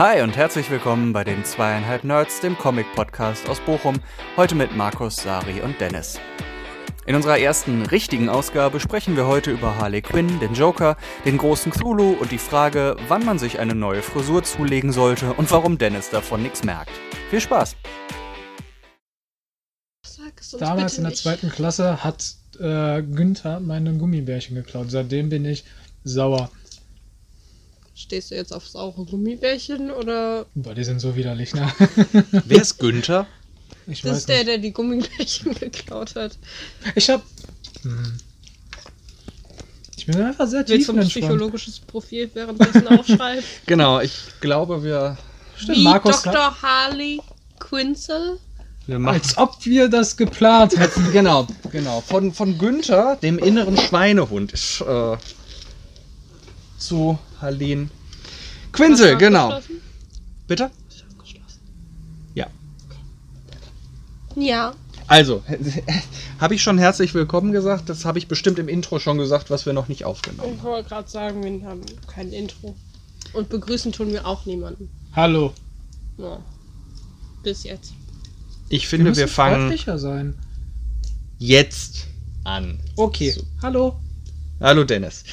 Hi und herzlich willkommen bei den zweieinhalb Nerds, dem Comic-Podcast aus Bochum, heute mit Markus, Sari und Dennis. In unserer ersten richtigen Ausgabe sprechen wir heute über Harley Quinn, den Joker, den großen Cthulhu und die Frage, wann man sich eine neue Frisur zulegen sollte und warum Dennis davon nichts merkt. Viel Spaß! Damals in der nicht. zweiten Klasse hat äh, Günther meine Gummibärchen geklaut. Seitdem bin ich sauer. Stehst du jetzt auf saure Gummibärchen oder? Boah, die sind so widerlich, ne? Wer ist Günther? Ich das ist der, nicht. der die Gummibärchen geklaut hat. Ich hab. Hm. Ich bin einfach sehr tief Willst du ein psychologisches Profil währenddessen aufschreiben? genau, ich glaube, wir. Stimmt, Wie Markus Dr. Harley Quinzel? Als ob wir das geplant hätten. genau, genau. Von, von Günther, dem inneren Schweinehund, ist äh, zu Harleen Quinzel, genau. Bitte? Ja. Ja. Also, habe ich schon herzlich willkommen gesagt? Das habe ich bestimmt im Intro schon gesagt, was wir noch nicht aufgenommen haben. Ich wollte gerade sagen, wir haben kein Intro. Und begrüßen tun wir auch niemanden. Hallo. Ja. Bis jetzt. Ich finde, wir, wir fangen sein. jetzt an. Okay. So. Hallo. Hallo Dennis.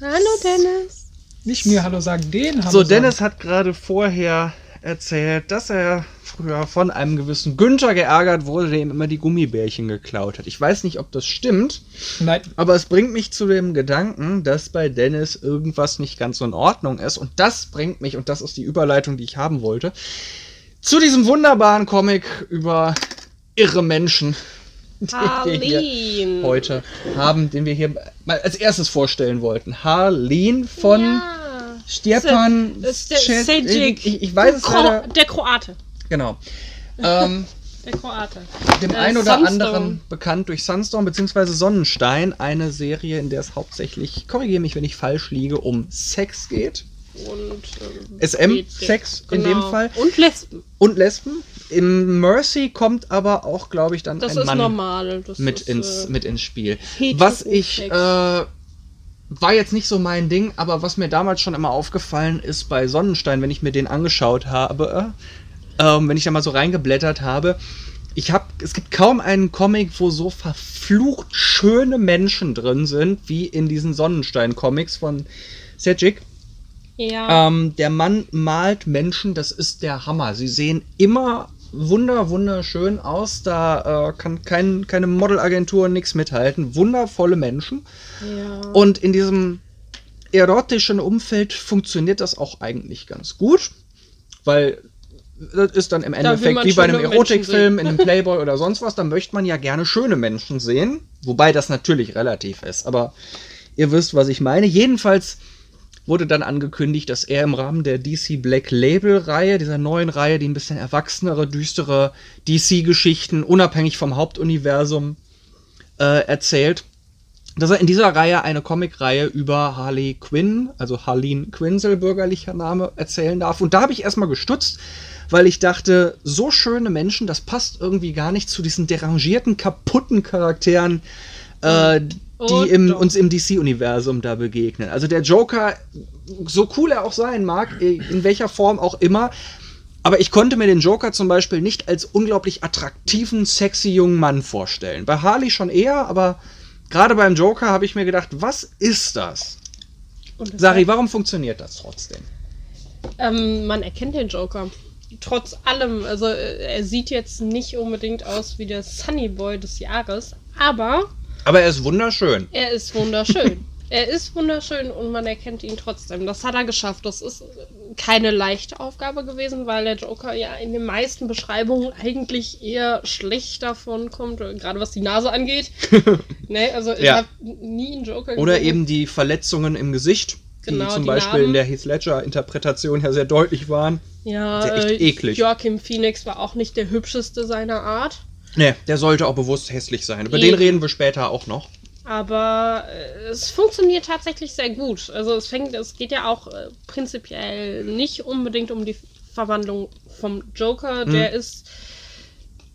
Hallo Dennis. Nicht mir Hallo sagen, den Hallo So, Dennis sagen. hat gerade vorher erzählt, dass er früher von einem gewissen Günther geärgert wurde, der ihm immer die Gummibärchen geklaut hat. Ich weiß nicht, ob das stimmt. Nein. Aber es bringt mich zu dem Gedanken, dass bei Dennis irgendwas nicht ganz so in Ordnung ist. Und das bringt mich, und das ist die Überleitung, die ich haben wollte, zu diesem wunderbaren Comic über irre Menschen, den wir heute haben, den wir hier mal als erstes vorstellen wollten. Harleen von ja. Stepan Sejic. Ich, ich weiß es leider. Der Kroate. Genau. Ähm, der Kroate. Dem äh, einen oder Sunstorm. anderen bekannt durch Sunstorm bzw. Sonnenstein, eine Serie, in der es hauptsächlich, korrigiere mich, wenn ich falsch liege, um Sex geht und äh, SM-Sex genau. in dem genau. Fall. Und Lesben. Und Lesben. Im Mercy kommt aber auch, glaube ich, dann das ein Mann normal. mit, ist, ins, äh, mit ins Spiel. Was ich äh, war jetzt nicht so mein Ding, aber was mir damals schon immer aufgefallen ist bei Sonnenstein, wenn ich mir den angeschaut habe, äh, wenn ich da mal so reingeblättert habe, ich habe, es gibt kaum einen Comic, wo so verflucht schöne Menschen drin sind, wie in diesen Sonnenstein-Comics von Sedgwick. Ja. Ähm, der Mann malt Menschen, das ist der Hammer. Sie sehen immer wunder, wunderschön aus. Da äh, kann kein, keine Modelagentur nichts mithalten. Wundervolle Menschen. Ja. Und in diesem erotischen Umfeld funktioniert das auch eigentlich ganz gut, weil das ist dann im Endeffekt wie bei einem Erotikfilm, in einem Playboy oder sonst was. Da möchte man ja gerne schöne Menschen sehen, wobei das natürlich relativ ist. Aber ihr wisst, was ich meine. Jedenfalls wurde dann angekündigt, dass er im Rahmen der DC Black Label Reihe, dieser neuen Reihe, die ein bisschen erwachsenere, düstere DC-Geschichten unabhängig vom Hauptuniversum äh, erzählt, dass er in dieser Reihe eine Comicreihe über Harley Quinn, also Harleen Quinzel, bürgerlicher Name, erzählen darf. Und da habe ich erstmal gestutzt, weil ich dachte, so schöne Menschen, das passt irgendwie gar nicht zu diesen derangierten, kaputten Charakteren, äh, die im, uns im DC-Universum da begegnen. Also der Joker, so cool er auch sein mag, in welcher Form auch immer, aber ich konnte mir den Joker zum Beispiel nicht als unglaublich attraktiven, sexy jungen Mann vorstellen. Bei Harley schon eher, aber gerade beim Joker habe ich mir gedacht, was ist das? Sari, warum funktioniert das trotzdem? Ähm, man erkennt den Joker. Trotz allem, also äh, er sieht jetzt nicht unbedingt aus wie der Sunny Boy des Jahres, aber aber er ist wunderschön. Er ist wunderschön. er ist wunderschön und man erkennt ihn trotzdem. Das hat er geschafft. Das ist keine leichte Aufgabe gewesen, weil der Joker ja in den meisten Beschreibungen eigentlich eher schlecht davon kommt, gerade was die Nase angeht. ne, also ich ja. habe nie einen Joker gesehen. Oder eben die Verletzungen im Gesicht. Genau, die zum die Beispiel Narben. in der Heath Ledger-Interpretation ja sehr deutlich waren. Ja, echt äh, eklig. Joachim Phoenix war auch nicht der hübscheste seiner Art. Nee, der sollte auch bewusst hässlich sein. Über Eben. den reden wir später auch noch. Aber äh, es funktioniert tatsächlich sehr gut. Also es fängt, es geht ja auch äh, prinzipiell nicht unbedingt um die Verwandlung vom Joker. Hm. Der ist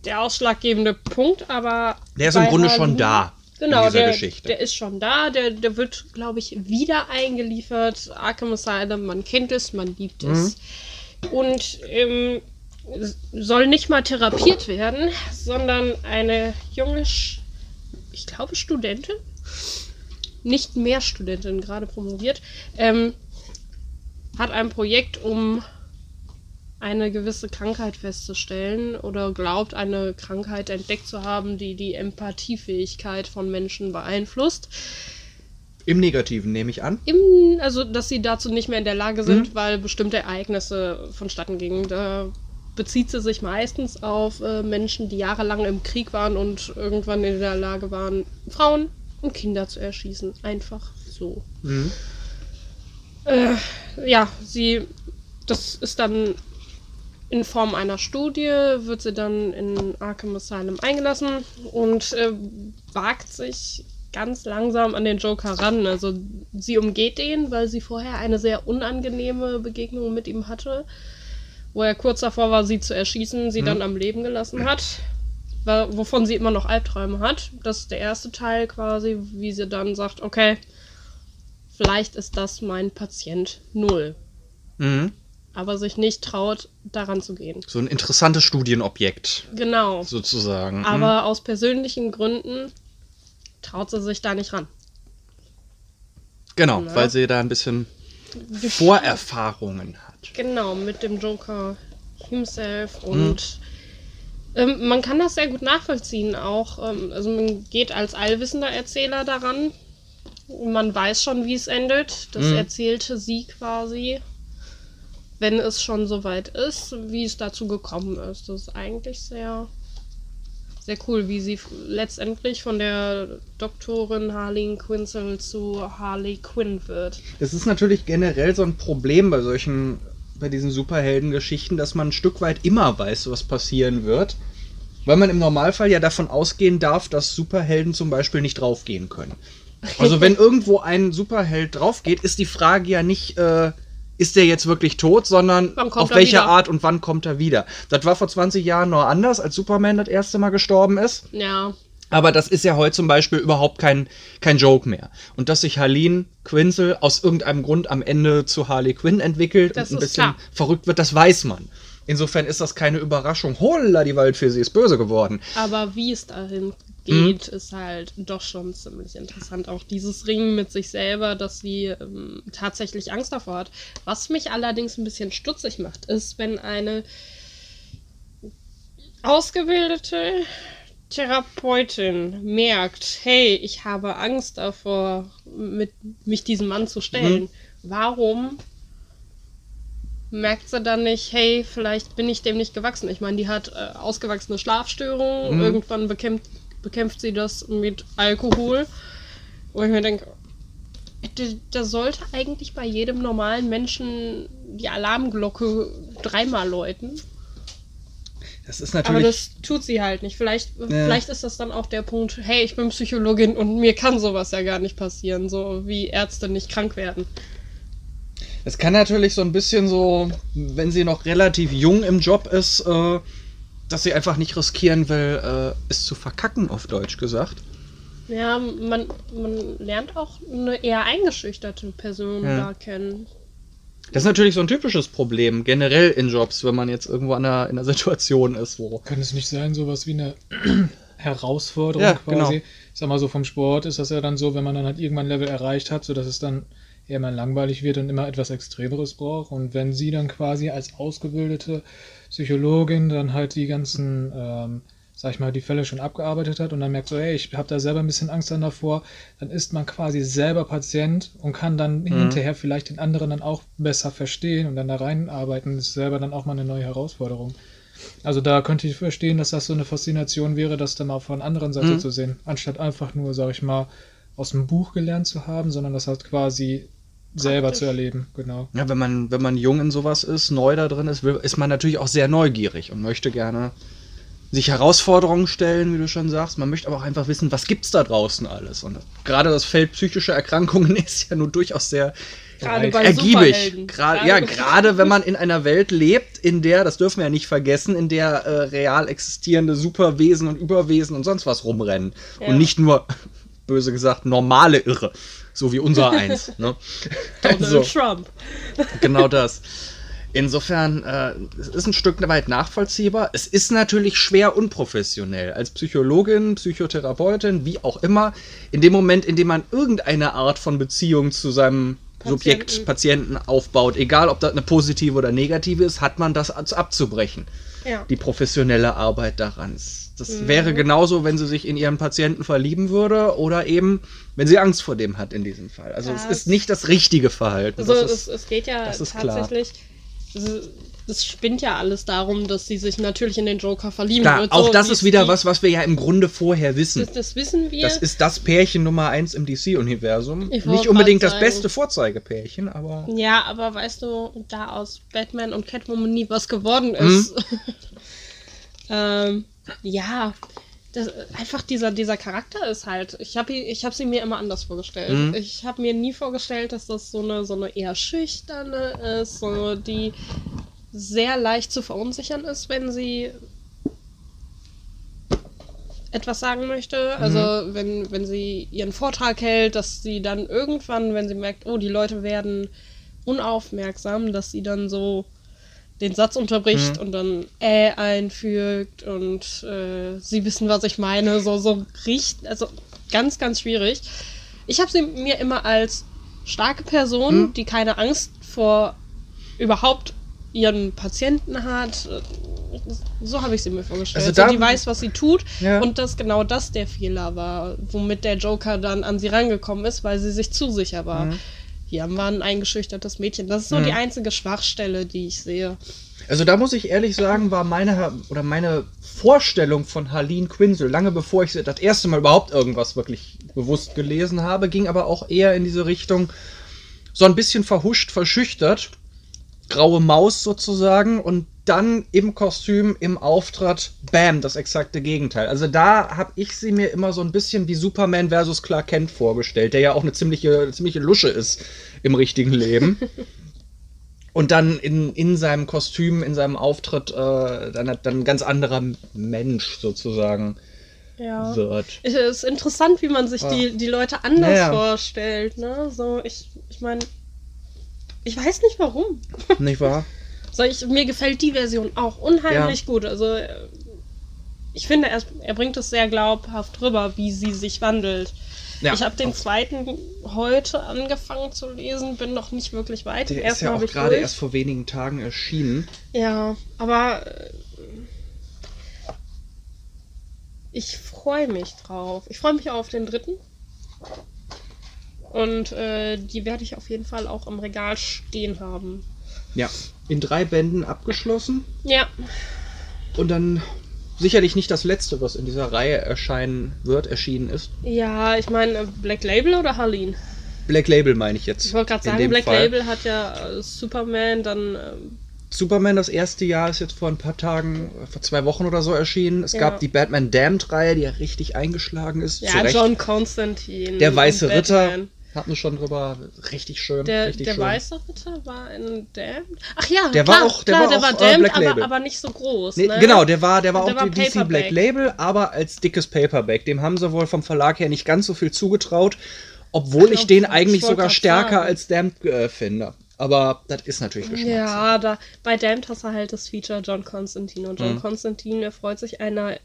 der ausschlaggebende Punkt, aber. Der ist im Grunde Harley, schon da. Genau, der, Geschichte. der ist schon da. Der, der wird, glaube ich, wieder eingeliefert. Arkham Asylum, man kennt es, man liebt es. Mhm. und ähm, soll nicht mal therapiert werden, sondern eine junge, ich glaube, Studentin, nicht mehr Studentin, gerade promoviert, ähm, hat ein Projekt, um eine gewisse Krankheit festzustellen oder glaubt, eine Krankheit entdeckt zu haben, die die Empathiefähigkeit von Menschen beeinflusst. Im Negativen nehme ich an. Im, also, dass sie dazu nicht mehr in der Lage sind, mhm. weil bestimmte Ereignisse vonstatten gingen. Da bezieht sie sich meistens auf äh, Menschen, die jahrelang im Krieg waren und irgendwann in der Lage waren, Frauen und Kinder zu erschießen. Einfach so. Mhm. Äh, ja, sie. Das ist dann in Form einer Studie, wird sie dann in Arkham Asylum eingelassen und äh, wagt sich ganz langsam an den Joker ran. Also sie umgeht ihn, weil sie vorher eine sehr unangenehme Begegnung mit ihm hatte, wo er kurz davor war, sie zu erschießen, sie mhm. dann am Leben gelassen hat, wovon sie immer noch Albträume hat. Das ist der erste Teil quasi, wie sie dann sagt, okay, vielleicht ist das mein Patient Null. Mhm. Aber sich nicht traut, daran zu gehen. So ein interessantes Studienobjekt. Genau. Sozusagen. Aber mhm. aus persönlichen Gründen traut sie sich da nicht ran. Genau, Na? weil sie da ein bisschen Vorerfahrungen hat. Genau, mit dem Joker himself und hm. ähm, man kann das sehr gut nachvollziehen auch. Ähm, also man geht als allwissender Erzähler daran. Man weiß schon, wie es endet. Das hm. erzählte sie quasi, wenn es schon soweit ist, wie es dazu gekommen ist. Das ist eigentlich sehr sehr cool, wie sie letztendlich von der Doktorin Harleen Quinzel zu Harley Quinn wird. Es ist natürlich generell so ein Problem bei solchen, bei diesen Superheldengeschichten, dass man ein Stück weit immer weiß, was passieren wird. Weil man im Normalfall ja davon ausgehen darf, dass Superhelden zum Beispiel nicht draufgehen können. Also wenn irgendwo ein Superheld draufgeht, ist die Frage ja nicht, äh, ist der jetzt wirklich tot, sondern auf welche wieder? Art und wann kommt er wieder. Das war vor 20 Jahren noch anders, als Superman das erste Mal gestorben ist. Ja. Aber das ist ja heute zum Beispiel überhaupt kein, kein Joke mehr. Und dass sich Harleen Quinzel aus irgendeinem Grund am Ende zu Harley Quinn entwickelt das und ein bisschen klar. verrückt wird, das weiß man. Insofern ist das keine Überraschung. Holla, die Wald für sie ist böse geworden. Aber wie es dahin geht, mhm. ist halt doch schon ziemlich interessant. Auch dieses Ringen mit sich selber, dass sie ähm, tatsächlich Angst davor hat. Was mich allerdings ein bisschen stutzig macht, ist, wenn eine ausgebildete Therapeutin merkt, hey, ich habe Angst davor, mit, mich diesem Mann zu stellen. Mhm. Warum merkt sie dann nicht, hey, vielleicht bin ich dem nicht gewachsen? Ich meine, die hat äh, ausgewachsene Schlafstörungen, mhm. irgendwann bekämpft bekämpft sie das mit Alkohol. Wo ich mir denke, da sollte eigentlich bei jedem normalen Menschen die Alarmglocke dreimal läuten. Das ist natürlich. Aber das tut sie halt nicht. Vielleicht, ja. vielleicht ist das dann auch der Punkt, hey, ich bin Psychologin und mir kann sowas ja gar nicht passieren, so wie Ärzte nicht krank werden. Es kann natürlich so ein bisschen so, wenn sie noch relativ jung im Job ist, äh, dass sie einfach nicht riskieren will, äh, es zu verkacken, auf Deutsch gesagt. Ja, man, man lernt auch eine eher eingeschüchterte Person ja. da kennen. Das ist natürlich so ein typisches Problem, generell in Jobs, wenn man jetzt irgendwo in einer, in einer Situation ist, wo. Kann es nicht sein, sowas wie eine Herausforderung ja, quasi? Genau. Ich sag mal so, vom Sport ist das ja dann so, wenn man dann halt irgendwann ein Level erreicht hat, sodass es dann eher mal langweilig wird und immer etwas Extremeres braucht. Und wenn sie dann quasi als ausgebildete Psychologin dann halt die ganzen, ähm, sag ich mal, die Fälle schon abgearbeitet hat und dann merkt so, hey, ich habe da selber ein bisschen Angst dann davor, dann ist man quasi selber Patient und kann dann mhm. hinterher vielleicht den anderen dann auch besser verstehen und dann da reinarbeiten. Das ist selber dann auch mal eine neue Herausforderung. Also da könnte ich verstehen, dass das so eine Faszination wäre, das dann mal von anderen Seite mhm. zu sehen, anstatt einfach nur, sag ich mal, aus dem Buch gelernt zu haben, sondern das halt quasi selber Praktisch. zu erleben, genau. Ja, wenn man, wenn man jung in sowas ist, neu da drin ist, ist man natürlich auch sehr neugierig und möchte gerne sich Herausforderungen stellen, wie du schon sagst. Man möchte aber auch einfach wissen, was gibt's da draußen alles. Und gerade das Feld psychische Erkrankungen ist ja nun durchaus sehr gerade ergiebig. Gerade, ja, gerade wenn man in einer Welt lebt, in der, das dürfen wir ja nicht vergessen, in der äh, real existierende Superwesen und Überwesen und sonst was rumrennen. Ja. Und nicht nur, böse gesagt, normale Irre so wie unser eins. Ne? Donald also, Trump. genau das. Insofern, äh, es ist ein Stück weit nachvollziehbar. Es ist natürlich schwer unprofessionell. Als Psychologin, Psychotherapeutin, wie auch immer, in dem Moment, in dem man irgendeine Art von Beziehung zu seinem Patienten. Subjekt, Patienten aufbaut, egal ob das eine positive oder negative ist, hat man das abzubrechen. Ja. Die professionelle Arbeit daran. Das mhm. wäre genauso, wenn sie sich in ihren Patienten verlieben würde oder eben, wenn sie Angst vor dem hat in diesem Fall. Also das es ist nicht das richtige Verhalten. Also es, es, geht ja tatsächlich. Klar es spinnt ja alles darum, dass sie sich natürlich in den Joker verlieben Klar, wird. Auch so, das ist wieder was, was wir ja im Grunde vorher wissen. Das, das wissen wir. Das ist das Pärchen Nummer eins im DC-Universum. Nicht unbedingt das beste Vorzeigepärchen, aber. Ja, aber weißt du, da aus Batman und Catwoman nie was geworden ist. Mhm. ähm, ja, das, einfach dieser, dieser Charakter ist halt. Ich habe ich hab sie mir immer anders vorgestellt. Mhm. Ich habe mir nie vorgestellt, dass das so eine, so eine eher schüchterne ist, so die sehr leicht zu verunsichern ist, wenn sie etwas sagen möchte. Also mhm. wenn, wenn sie ihren Vortrag hält, dass sie dann irgendwann, wenn sie merkt, oh, die Leute werden unaufmerksam, dass sie dann so den Satz unterbricht mhm. und dann äh einfügt und äh, sie wissen, was ich meine. So, so riecht, also ganz, ganz schwierig. Ich habe sie mir immer als starke Person, mhm. die keine Angst vor überhaupt ihren Patienten hat. So habe ich sie mir vorgestellt. Also da, so, die weiß, was sie tut ja. und dass genau das der Fehler war, womit der Joker dann an sie rangekommen ist, weil sie sich zu sicher war. Mhm. Hier haben wir ein eingeschüchtertes Mädchen. Das ist so mhm. die einzige Schwachstelle, die ich sehe. Also da muss ich ehrlich sagen, war meine oder meine Vorstellung von Harleen Quinzel, lange bevor ich das erste Mal überhaupt irgendwas wirklich bewusst gelesen habe, ging aber auch eher in diese Richtung, so ein bisschen verhuscht, verschüchtert graue Maus sozusagen und dann im Kostüm, im Auftritt, bam, das exakte Gegenteil. Also da habe ich sie mir immer so ein bisschen wie Superman versus Clark Kent vorgestellt, der ja auch eine ziemliche, eine ziemliche Lusche ist im richtigen Leben. und dann in, in seinem Kostüm, in seinem Auftritt, äh, dann hat dann ein ganz anderer Mensch sozusagen ja. wird. Es ist interessant, wie man sich ah. die, die Leute anders naja. vorstellt. Ne? So, ich, ich meine, ich weiß nicht warum. Nicht wahr? so, ich, mir gefällt die Version auch unheimlich ja. gut. Also, äh, ich finde, er, er bringt es sehr glaubhaft rüber, wie sie sich wandelt. Ja. Ich habe den zweiten heute angefangen zu lesen, bin noch nicht wirklich weit. Der erst ist ja auch gerade erst vor wenigen Tagen erschienen. Ja, aber äh, ich freue mich drauf. Ich freue mich auf den dritten. Und äh, die werde ich auf jeden Fall auch im Regal stehen haben. Ja, in drei Bänden abgeschlossen. Ja. Und dann sicherlich nicht das letzte, was in dieser Reihe erscheinen wird, erschienen ist. Ja, ich meine, Black Label oder Harleen? Black Label meine ich jetzt. Ich wollte gerade sagen, Black Fall. Label hat ja äh, Superman, dann. Ähm, Superman, das erste Jahr, ist jetzt vor ein paar Tagen, vor zwei Wochen oder so erschienen. Es ja. gab die Batman Damned-Reihe, die ja richtig eingeschlagen ist. Ja, John Constantine. Der Weiße Ritter. Hatten wir schon drüber. Richtig schön. Der, richtig der schön. weiße Ritter war in Damned. Ach ja, der klar, war auch, der klar, war der auch, war Damned, Black Label. Aber, aber nicht so groß. Nee, ne? Genau, der war, der war der auch war die DC Black Label, aber als dickes Paperback. Dem haben sie wohl vom Verlag her nicht ganz so viel zugetraut, obwohl ich, ich den eigentlich sogar stärker sagen. als Damned äh, finde. Aber das ist natürlich Geschmackssache. Ja, da, bei Damned hast du halt das Feature John Constantine. Und John mhm. Constantine erfreut sich einer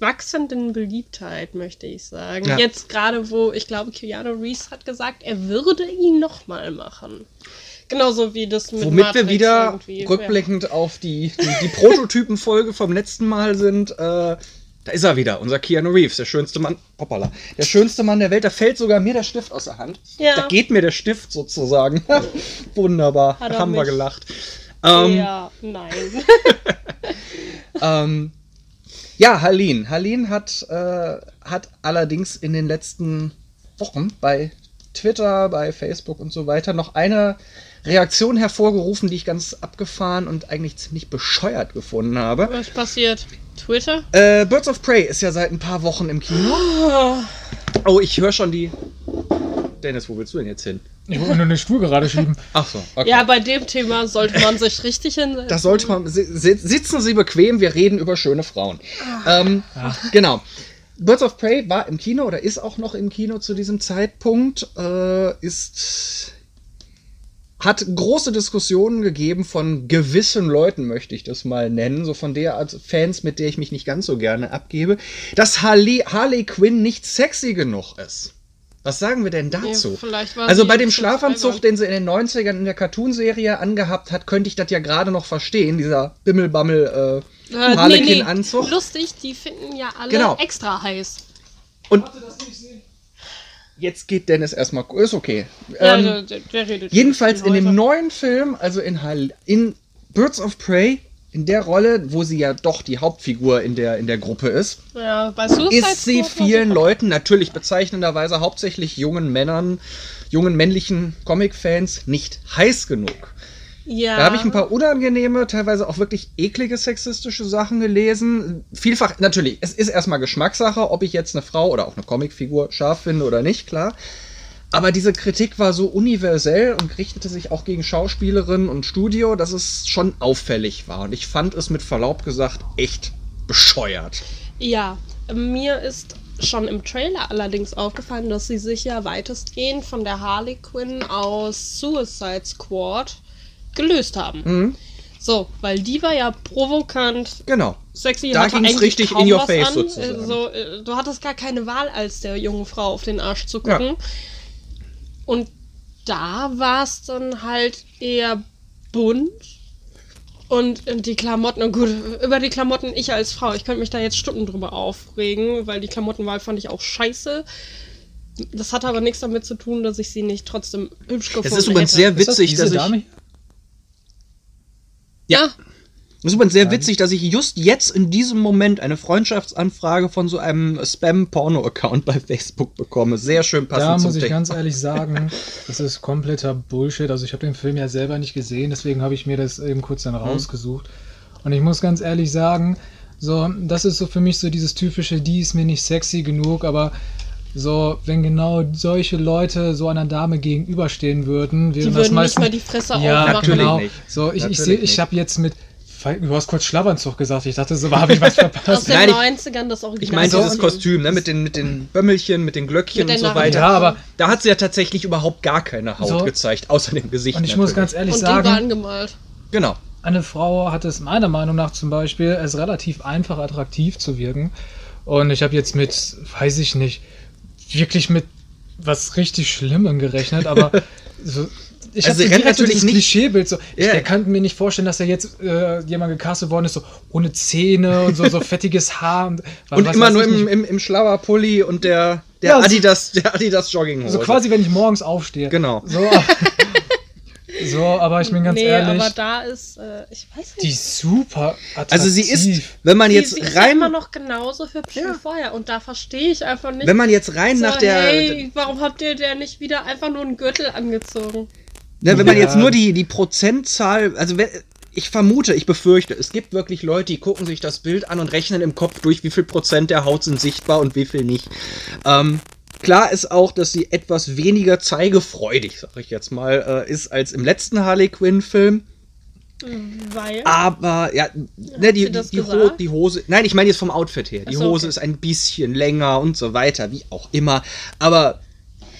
wachsenden Beliebtheit, möchte ich sagen. Ja. Jetzt gerade, wo ich glaube, Keanu Reeves hat gesagt, er würde ihn nochmal machen. Genauso wie das mit Womit Matrix wir wieder rückblickend ja. auf die, die, die Prototypenfolge vom letzten Mal sind. Äh, da ist er wieder, unser Keanu Reeves, der schönste Mann. Hoppala. Der schönste Mann der Welt. Da fällt sogar mir der Stift aus der Hand. Ja. Da geht mir der Stift sozusagen. Wunderbar. Haben wir gelacht. Ähm, ja, nein. ähm, ja, Harleen. Harleen hat, äh, hat allerdings in den letzten Wochen bei Twitter, bei Facebook und so weiter noch eine Reaktion hervorgerufen, die ich ganz abgefahren und eigentlich ziemlich bescheuert gefunden habe. Was passiert? Twitter? Äh, Birds of Prey ist ja seit ein paar Wochen im Kino. Oh, ich höre schon die. Dennis, wo willst du denn jetzt hin? Ich wollte nur den Stuhl gerade schieben. Ach so, okay. Ja, bei dem Thema sollte man sich richtig hinsetzen. Das sollte man. Sitzen Sie bequem, wir reden über schöne Frauen. Ähm, genau. Birds of Prey war im Kino oder ist auch noch im Kino zu diesem Zeitpunkt. Äh, ist hat große Diskussionen gegeben von gewissen Leuten, möchte ich das mal nennen, so von der Art Fans, mit der ich mich nicht ganz so gerne abgebe, dass Harley, Harley Quinn nicht sexy genug ist. Was sagen wir denn dazu? Ja, also bei dem Schlafanzug, den sie in den 90ern in der Cartoonserie angehabt hat, könnte ich das ja gerade noch verstehen, dieser Bimmelbammel äh, äh, Harlequin-Anzug. Nee, nee. Lustig, die finden ja alle genau. extra heiß. Und Jetzt geht Dennis erstmal. Ist okay. Ja, ähm, der, der, redet jedenfalls in dem neuen Film, also in, in Birds of Prey, in der Rolle, wo sie ja doch die Hauptfigur in der, in der Gruppe ist, ja, ist sie vielen Leuten, natürlich bezeichnenderweise hauptsächlich jungen Männern, jungen männlichen Comic-Fans, nicht heiß genug. Ja. Da habe ich ein paar unangenehme, teilweise auch wirklich eklige sexistische Sachen gelesen. Vielfach, natürlich, es ist erstmal Geschmackssache, ob ich jetzt eine Frau oder auch eine Comicfigur scharf finde oder nicht, klar. Aber diese Kritik war so universell und richtete sich auch gegen Schauspielerinnen und Studio, dass es schon auffällig war. Und ich fand es mit Verlaub gesagt echt bescheuert. Ja, mir ist schon im Trailer allerdings aufgefallen, dass sie sich ja weitestgehend von der Harley Quinn aus Suicide Squad gelöst haben. Mhm. So, weil die war ja provokant. Genau. Sexy. Da ging es richtig in your face an. sozusagen. So, äh, du hattest gar keine Wahl, als der jungen Frau auf den Arsch zu gucken. Ja. Und da war es dann halt eher bunt. Und die Klamotten, und gut, über die Klamotten, ich als Frau, ich könnte mich da jetzt Stunden drüber aufregen, weil die Klamottenwahl fand ich auch scheiße. Das hat aber nichts damit zu tun, dass ich sie nicht trotzdem hübsch gefunden hätte. Es ist übrigens sehr witzig, das dass ich... Dame? Ja. Das ist übrigens sehr witzig, dass ich just jetzt in diesem Moment eine Freundschaftsanfrage von so einem Spam-Porno-Account bei Facebook bekomme. Sehr schön passend. Da muss ich Thema. ganz ehrlich sagen, das ist kompletter Bullshit. Also ich habe den Film ja selber nicht gesehen, deswegen habe ich mir das eben kurz dann mhm. rausgesucht. Und ich muss ganz ehrlich sagen, so, das ist so für mich so dieses typische, die ist mir nicht sexy genug, aber so, wenn genau solche Leute so einer Dame gegenüberstehen würden, wären die würden das nicht mal die Fresse ja, aufmachen. Genau. Nicht. So, ich, ich, ich habe jetzt mit Du hast kurz Schlabbernzug gesagt. Ich dachte, so habe ich was verpasst. Aus den Nein, 90ern das Original. Ich meine dieses Kostüm, ne, mit den, mit den Bömmelchen, mit den Glöckchen mit und so weiter. Ja, aber da hat sie ja tatsächlich überhaupt gar keine Haut so. gezeigt, außer dem Gesicht. Und ich natürlich. muss ganz ehrlich und sagen. Die war angemalt. Genau. Eine Frau hat es meiner Meinung nach zum Beispiel, es relativ einfach attraktiv zu wirken. Und ich habe jetzt mit, weiß ich nicht, wirklich mit was richtig Schlimmem gerechnet, aber so, ich also hatte natürlich so nicht Klischeebild so. Yeah. Ich, kann mir nicht vorstellen, dass er jetzt äh, jemand gecastet worden ist, so ohne Zähne und so, so fettiges Haar. Und, und immer nur im, im, im schlauer Pulli und der, der ja, Adidas, der Adidas Jogginghose. So quasi, wenn ich morgens aufstehe. Genau. So, So, aber ich bin ganz nee, ehrlich. aber da ist, äh, ich weiß nicht. Die ist super attraktiv. Also sie ist, wenn man jetzt sie, sie rein. Ist immer noch genauso hübsch ja. wie vorher und da verstehe ich einfach nicht. Wenn man jetzt rein so, nach der. Hey, warum habt ihr der nicht wieder einfach nur einen Gürtel angezogen? Ja, wenn ja. man jetzt nur die, die Prozentzahl, also ich vermute, ich befürchte, es gibt wirklich Leute, die gucken sich das Bild an und rechnen im Kopf durch, wie viel Prozent der Haut sind sichtbar und wie viel nicht. Ähm, Klar ist auch, dass sie etwas weniger zeigefreudig, sag ich jetzt mal, äh, ist als im letzten Harley Quinn-Film. Weil? Aber, ja, ne, die, die, die, Ho die, Hose. Nein, ich meine jetzt vom Outfit her. Die so, Hose okay. ist ein bisschen länger und so weiter, wie auch immer. Aber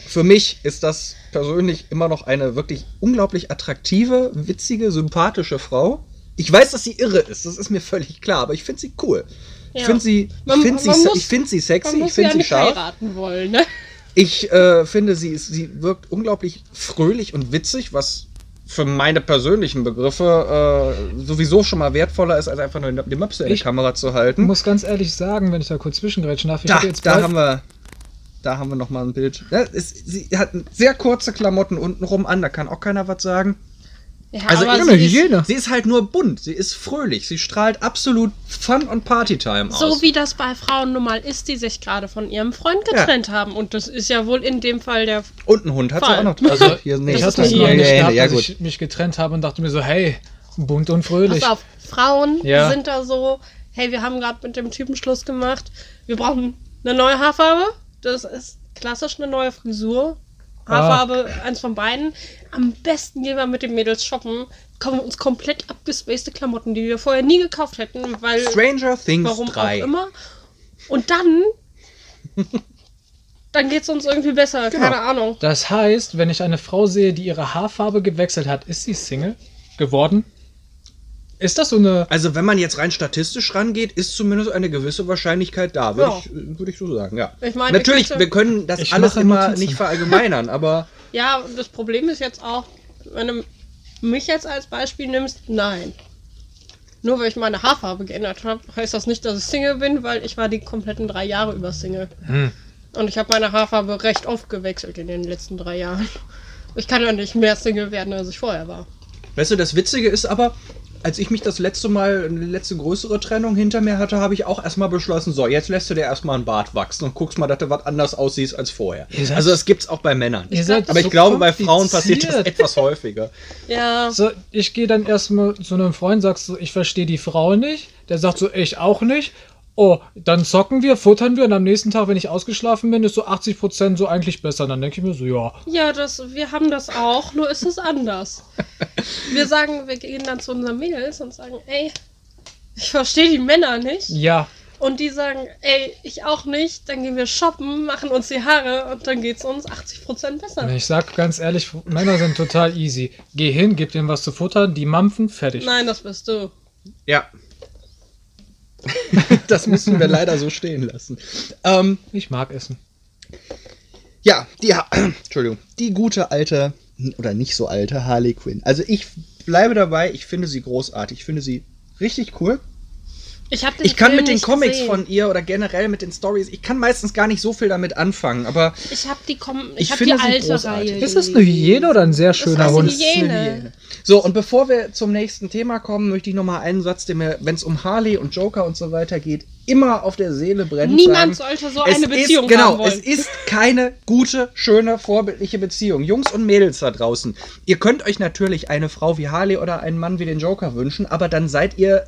für mich ist das persönlich immer noch eine wirklich unglaublich attraktive, witzige, sympathische Frau. Ich weiß, dass sie irre ist, das ist mir völlig klar, aber ich finde sie cool. Ich finde sie, ich find sie, muss, ich find sie sexy, ich finde sie scharf. Heiraten wollen, ne? Ich äh, finde, sie, sie wirkt unglaublich fröhlich und witzig, was für meine persönlichen Begriffe äh, sowieso schon mal wertvoller ist, als einfach nur die Möpse in die Kamera zu halten. Ich muss ganz ehrlich sagen, wenn ich da kurz zwischengrätschen darf, ich da, jetzt da haben wir da haben wir noch mal ein Bild. Ja, es, sie hat sehr kurze Klamotten untenrum an, da kann auch keiner was sagen. Ja, also aber sie, Hygiene. Ist, sie ist halt nur bunt, sie ist fröhlich, sie strahlt absolut Fun und Partytime aus. So wie das bei Frauen nun mal ist, die sich gerade von ihrem Freund getrennt ja. haben. Und das ist ja wohl in dem Fall der. Und ein Hund hat sie auch noch. Also hier, nee, ich hatte das noch nicht gehabt, ja, dass ich mich getrennt habe und dachte mir so, hey, bunt und fröhlich. Pass auf, Frauen ja. sind da so, hey, wir haben gerade mit dem Typen Schluss gemacht, wir brauchen eine neue Haarfarbe. Das ist klassisch eine neue Frisur. Haarfarbe, ah. eins von beiden. Am besten gehen wir mit den Mädels shoppen, kaufen uns komplett abgespacede Klamotten, die wir vorher nie gekauft hätten, weil. Stranger Things warum 3. auch immer. Und dann dann geht es uns irgendwie besser. Genau. Keine Ahnung. Das heißt, wenn ich eine Frau sehe, die ihre Haarfarbe gewechselt hat, ist sie Single geworden? Ist das so eine. Also, wenn man jetzt rein statistisch rangeht, ist zumindest eine gewisse Wahrscheinlichkeit da, würde ja. ich, würd ich so sagen, ja. Ich mein, Natürlich, ich wir können das alles immer Notizen. nicht verallgemeinern, aber. Ja, das Problem ist jetzt auch, wenn du mich jetzt als Beispiel nimmst, nein. Nur weil ich meine Haarfarbe geändert habe, heißt das nicht, dass ich Single bin, weil ich war die kompletten drei Jahre über Single. Hm. Und ich habe meine Haarfarbe recht oft gewechselt in den letzten drei Jahren. Ich kann ja nicht mehr Single werden, als ich vorher war. Weißt du, das Witzige ist aber, als ich mich das letzte Mal, eine letzte größere Trennung hinter mir hatte, habe ich auch erstmal beschlossen, so, jetzt lässt du dir erstmal einen Bart wachsen und guckst mal, dass du was anders aussiehst als vorher. Also das gibt's auch bei Männern. Aber ich so glaube, bei Frauen passiert das etwas häufiger. ja. So, ich gehe dann erstmal zu einem Freund, sagst so, ich verstehe die Frau nicht. Der sagt so, ich auch nicht oh, dann zocken wir, futtern wir und am nächsten Tag, wenn ich ausgeschlafen bin, ist so 80% so eigentlich besser. Dann denke ich mir so, ja. Ja, das, wir haben das auch, nur ist es anders. wir sagen, wir gehen dann zu unseren Mädels und sagen, ey, ich verstehe die Männer nicht. Ja. Und die sagen, ey, ich auch nicht. Dann gehen wir shoppen, machen uns die Haare und dann geht es uns 80% besser. Ich sag ganz ehrlich, Männer sind total easy. Geh hin, gib denen was zu futtern, die mampfen, fertig. Nein, das bist du. Ja, das müssen wir leider so stehen lassen. Ähm, ich mag Essen. Ja, die, Entschuldigung, die gute alte, oder nicht so alte Harley Quinn. Also ich bleibe dabei, ich finde sie großartig. Ich finde sie richtig cool. Ich, ich kann mit den Comics gesehen. von ihr oder generell mit den Stories, ich kann meistens gar nicht so viel damit anfangen, aber ich habe die, Com ich, ich hab die alte großartig. Reihe. Ist das eine Hyäne oder ein sehr schöner Hund? Hyäne. So, und bevor wir zum nächsten Thema kommen, möchte ich nochmal einen Satz, der mir, wenn es um Harley und Joker und so weiter geht, immer auf der Seele brennt. Niemand sagen, sollte so eine Beziehung ist, genau, haben wollen. Genau, es ist keine gute, schöne, vorbildliche Beziehung. Jungs und Mädels da draußen, ihr könnt euch natürlich eine Frau wie Harley oder einen Mann wie den Joker wünschen, aber dann seid ihr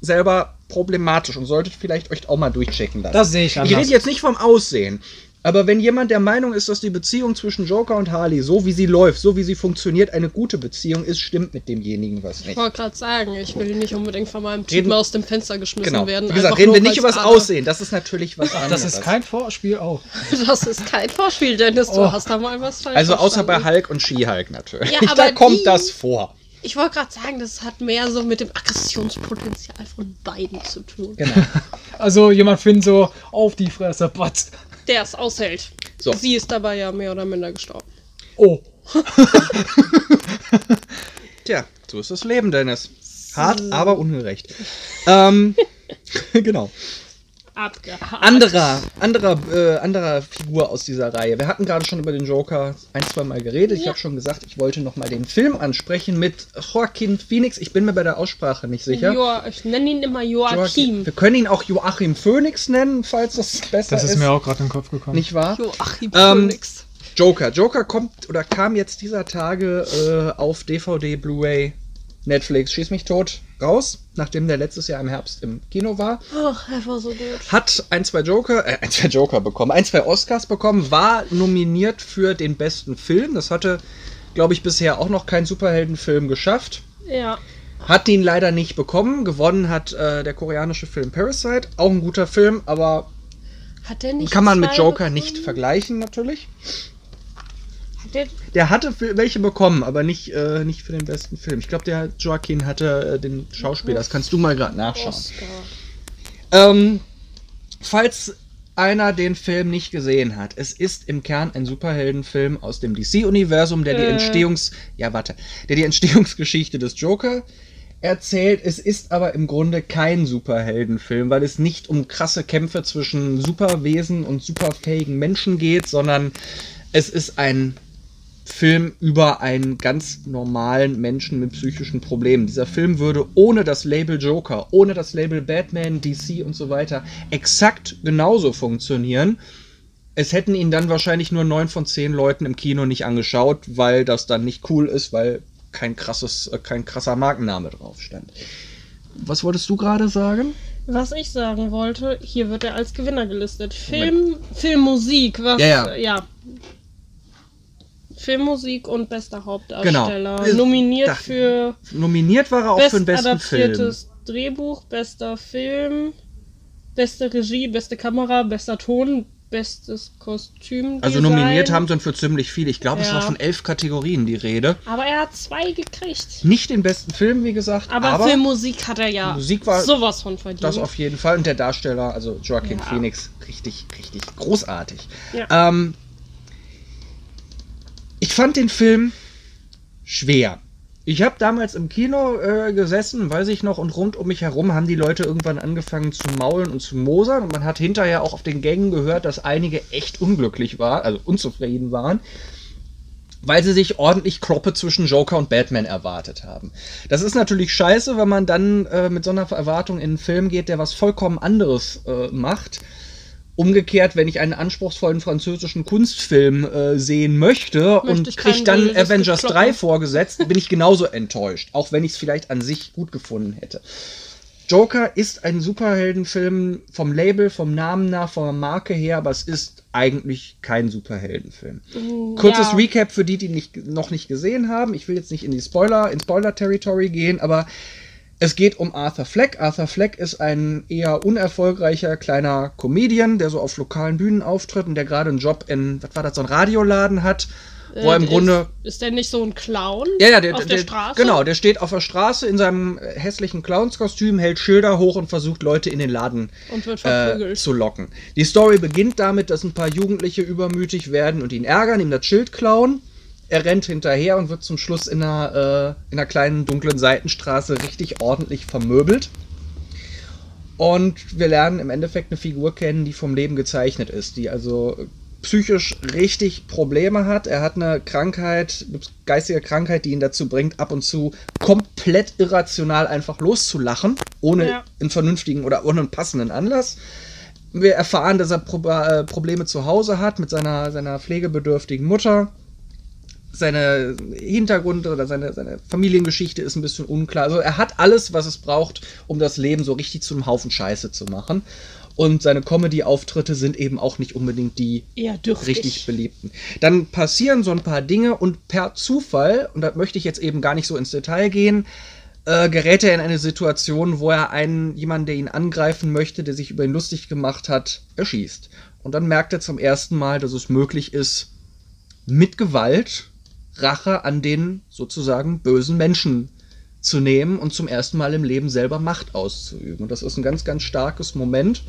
selber problematisch und solltet vielleicht euch auch mal durchchecken lassen. Das sehe ich anders. Ich rede jetzt nicht vom Aussehen. Aber wenn jemand der Meinung ist, dass die Beziehung zwischen Joker und Harley, so wie sie läuft, so wie sie funktioniert, eine gute Beziehung ist, stimmt mit demjenigen was nicht. Ich wollte gerade sagen, ich will nicht unbedingt von meinem Typen aus dem Fenster geschmissen genau. werden. Wie gesagt, reden wir nicht über das Aussehen, das ist natürlich was anderes. Das ist kein Vorspiel auch. Das ist kein Vorspiel, Dennis, du oh. hast da mal was falsch Also außer bei Hulk und She-Hulk natürlich. Ja, da kommt die, das vor. Ich wollte gerade sagen, das hat mehr so mit dem Aggressionspotenzial von beiden zu tun. Genau. Also jemand findet so auf die Fresse, Batz. Der es aushält. So. Sie ist dabei ja mehr oder minder gestorben. Oh. Tja, so ist das Leben, Dennis. Hart, aber ungerecht. ähm, genau. Abgehakt. Anderer, anderer, äh, anderer Figur aus dieser Reihe. Wir hatten gerade schon über den Joker ein, zwei Mal geredet. Ja. Ich habe schon gesagt, ich wollte noch mal den Film ansprechen mit Joaquin Phoenix. Ich bin mir bei der Aussprache nicht sicher. Jo ich nenne ihn immer Joachim. Joachim. Wir können ihn auch Joachim Phoenix nennen, falls das besser ist. Das ist, ist. mir auch gerade in den Kopf gekommen. Nicht wahr? Joachim ähm, Phoenix. Joker. Joker kommt oder kam jetzt dieser Tage äh, auf DVD, Blu-ray, Netflix, schieß mich tot, raus, nachdem der letztes Jahr im Herbst im Kino war. Ach, er war so gut. Hat ein, zwei Joker, äh, ein, zwei Joker bekommen, ein, zwei Oscars bekommen, war nominiert für den besten Film. Das hatte, glaube ich, bisher auch noch kein Superheldenfilm geschafft. Ja. Hat ihn leider nicht bekommen. Gewonnen hat äh, der koreanische Film Parasite. Auch ein guter Film, aber kann man mit Joker bekommen? nicht vergleichen, natürlich. Der, der, hatte welche bekommen, aber nicht, äh, nicht für den besten Film. Ich glaube, der Joaquin hatte äh, den Schauspieler. Das kannst du mal gerade nachschauen. Ähm, falls einer den Film nicht gesehen hat, es ist im Kern ein Superheldenfilm aus dem DC-Universum, der die äh. Entstehungs... Ja, warte. Der die Entstehungsgeschichte des Joker erzählt. Es ist aber im Grunde kein Superheldenfilm, weil es nicht um krasse Kämpfe zwischen Superwesen und superfähigen Menschen geht, sondern es ist ein Film über einen ganz normalen Menschen mit psychischen Problemen. Dieser Film würde ohne das Label Joker, ohne das Label Batman, DC und so weiter exakt genauso funktionieren. Es hätten ihn dann wahrscheinlich nur neun von zehn Leuten im Kino nicht angeschaut, weil das dann nicht cool ist, weil kein krasses, äh, kein krasser Markenname drauf stand. Was wolltest du gerade sagen? Was ich sagen wollte, hier wird er als Gewinner gelistet. Film, Filmmusik, was ja, ja. ja Filmmusik und bester Hauptdarsteller. Genau. Nominiert Dacht, für. Nominiert war er auch für den besten Film. adaptiertes Drehbuch, bester Film, beste Regie, beste Kamera, bester Ton, bestes Kostüm. Also nominiert haben sie für ziemlich viel. Ich glaube, ja. es war von elf Kategorien die Rede. Aber er hat zwei gekriegt. Nicht den besten Film, wie gesagt. Aber, aber für Musik hat er ja Musik war sowas von verdient. Das auf jeden Fall. Und der Darsteller, also Joaquin ja. Phoenix, richtig, richtig großartig. Ja. Ähm, ich fand den Film schwer. Ich habe damals im Kino äh, gesessen, weiß ich noch, und rund um mich herum haben die Leute irgendwann angefangen zu maulen und zu mosern. Und man hat hinterher auch auf den Gängen gehört, dass einige echt unglücklich waren, also unzufrieden waren, weil sie sich ordentlich Kloppe zwischen Joker und Batman erwartet haben. Das ist natürlich scheiße, wenn man dann äh, mit so einer Erwartung in einen Film geht, der was vollkommen anderes äh, macht. Umgekehrt, wenn ich einen anspruchsvollen französischen Kunstfilm äh, sehen möchte, möchte und kriege dann Avengers 3 vorgesetzt, bin ich genauso enttäuscht, auch wenn ich es vielleicht an sich gut gefunden hätte. Joker ist ein Superheldenfilm vom Label, vom Namen nach, von der Marke her, aber es ist eigentlich kein Superheldenfilm. Mm, Kurzes ja. Recap für die, die nicht, noch nicht gesehen haben. Ich will jetzt nicht in die Spoiler, in Spoiler-Territory gehen, aber es geht um Arthur Fleck. Arthur Fleck ist ein eher unerfolgreicher kleiner Comedian, der so auf lokalen Bühnen auftritt und der gerade einen Job in, was war das, so ein Radioladen hat, wo er im äh, Grunde. Ist, ist der nicht so ein Clown? Ja, ja, der, auf der, der Straße? Genau, der steht auf der Straße in seinem hässlichen Clownskostüm, hält Schilder hoch und versucht Leute in den Laden äh, zu locken. Die Story beginnt damit, dass ein paar Jugendliche übermütig werden und ihn ärgern, ihm das Schild klauen er rennt hinterher und wird zum Schluss in einer, äh, in einer kleinen dunklen Seitenstraße richtig ordentlich vermöbelt. Und wir lernen im Endeffekt eine Figur kennen, die vom Leben gezeichnet ist, die also psychisch richtig Probleme hat. Er hat eine Krankheit, eine geistige Krankheit, die ihn dazu bringt, ab und zu komplett irrational einfach loszulachen, ohne ja. einen vernünftigen oder ohne einen passenden Anlass. Wir erfahren, dass er Pro äh, Probleme zu Hause hat mit seiner, seiner pflegebedürftigen Mutter seine Hintergrund oder seine, seine Familiengeschichte ist ein bisschen unklar. Also er hat alles, was es braucht, um das Leben so richtig zu einem Haufen Scheiße zu machen. Und seine Comedy-Auftritte sind eben auch nicht unbedingt die richtig beliebten. Dann passieren so ein paar Dinge und per Zufall, und da möchte ich jetzt eben gar nicht so ins Detail gehen, äh, gerät er in eine Situation, wo er einen, jemanden, der ihn angreifen möchte, der sich über ihn lustig gemacht hat, erschießt. Und dann merkt er zum ersten Mal, dass es möglich ist, mit Gewalt Rache an den sozusagen bösen Menschen zu nehmen und zum ersten Mal im Leben selber Macht auszuüben. Und das ist ein ganz, ganz starkes Moment.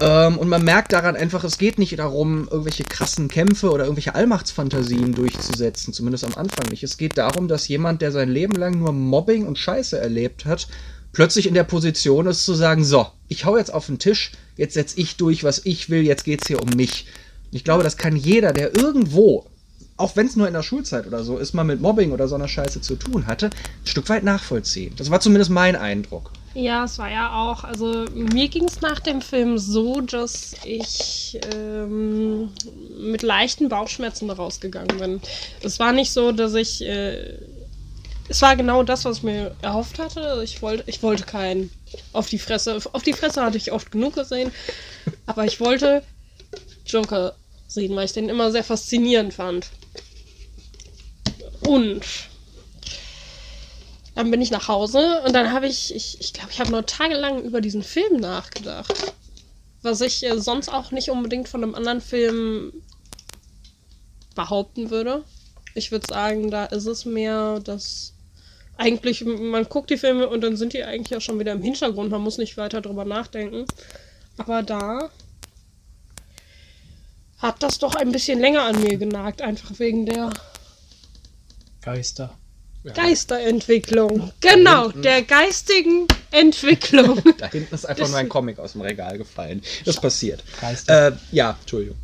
Ähm, und man merkt daran einfach, es geht nicht darum, irgendwelche krassen Kämpfe oder irgendwelche Allmachtsfantasien durchzusetzen, zumindest am Anfang nicht. Es geht darum, dass jemand, der sein Leben lang nur Mobbing und Scheiße erlebt hat, plötzlich in der Position ist zu sagen, so, ich hau jetzt auf den Tisch, jetzt setze ich durch, was ich will, jetzt geht's hier um mich. ich glaube, das kann jeder, der irgendwo auch wenn es nur in der Schulzeit oder so ist, mal mit Mobbing oder so einer Scheiße zu tun hatte, ein Stück weit nachvollziehen. Das war zumindest mein Eindruck. Ja, es war ja auch, also mir ging es nach dem Film so, dass ich ähm, mit leichten Bauchschmerzen rausgegangen bin. Es war nicht so, dass ich. Äh, es war genau das, was ich mir erhofft hatte. Ich wollte, ich wollte keinen auf die Fresse. Auf die Fresse hatte ich oft genug gesehen. Aber ich wollte Joker sehen, weil ich den immer sehr faszinierend fand. Und dann bin ich nach Hause und dann habe ich, ich, ich glaube, ich habe noch tagelang über diesen Film nachgedacht. Was ich äh, sonst auch nicht unbedingt von einem anderen Film behaupten würde. Ich würde sagen, da ist es mehr, dass eigentlich, man guckt die Filme und dann sind die eigentlich auch schon wieder im Hintergrund. Man muss nicht weiter drüber nachdenken. Aber da hat das doch ein bisschen länger an mir genagt, einfach wegen der Geister. Ja. Geisterentwicklung. Genau, der geistigen Entwicklung. da hinten ist einfach das nur ein Comic aus dem Regal gefallen. Das passiert. Äh, ja, Entschuldigung.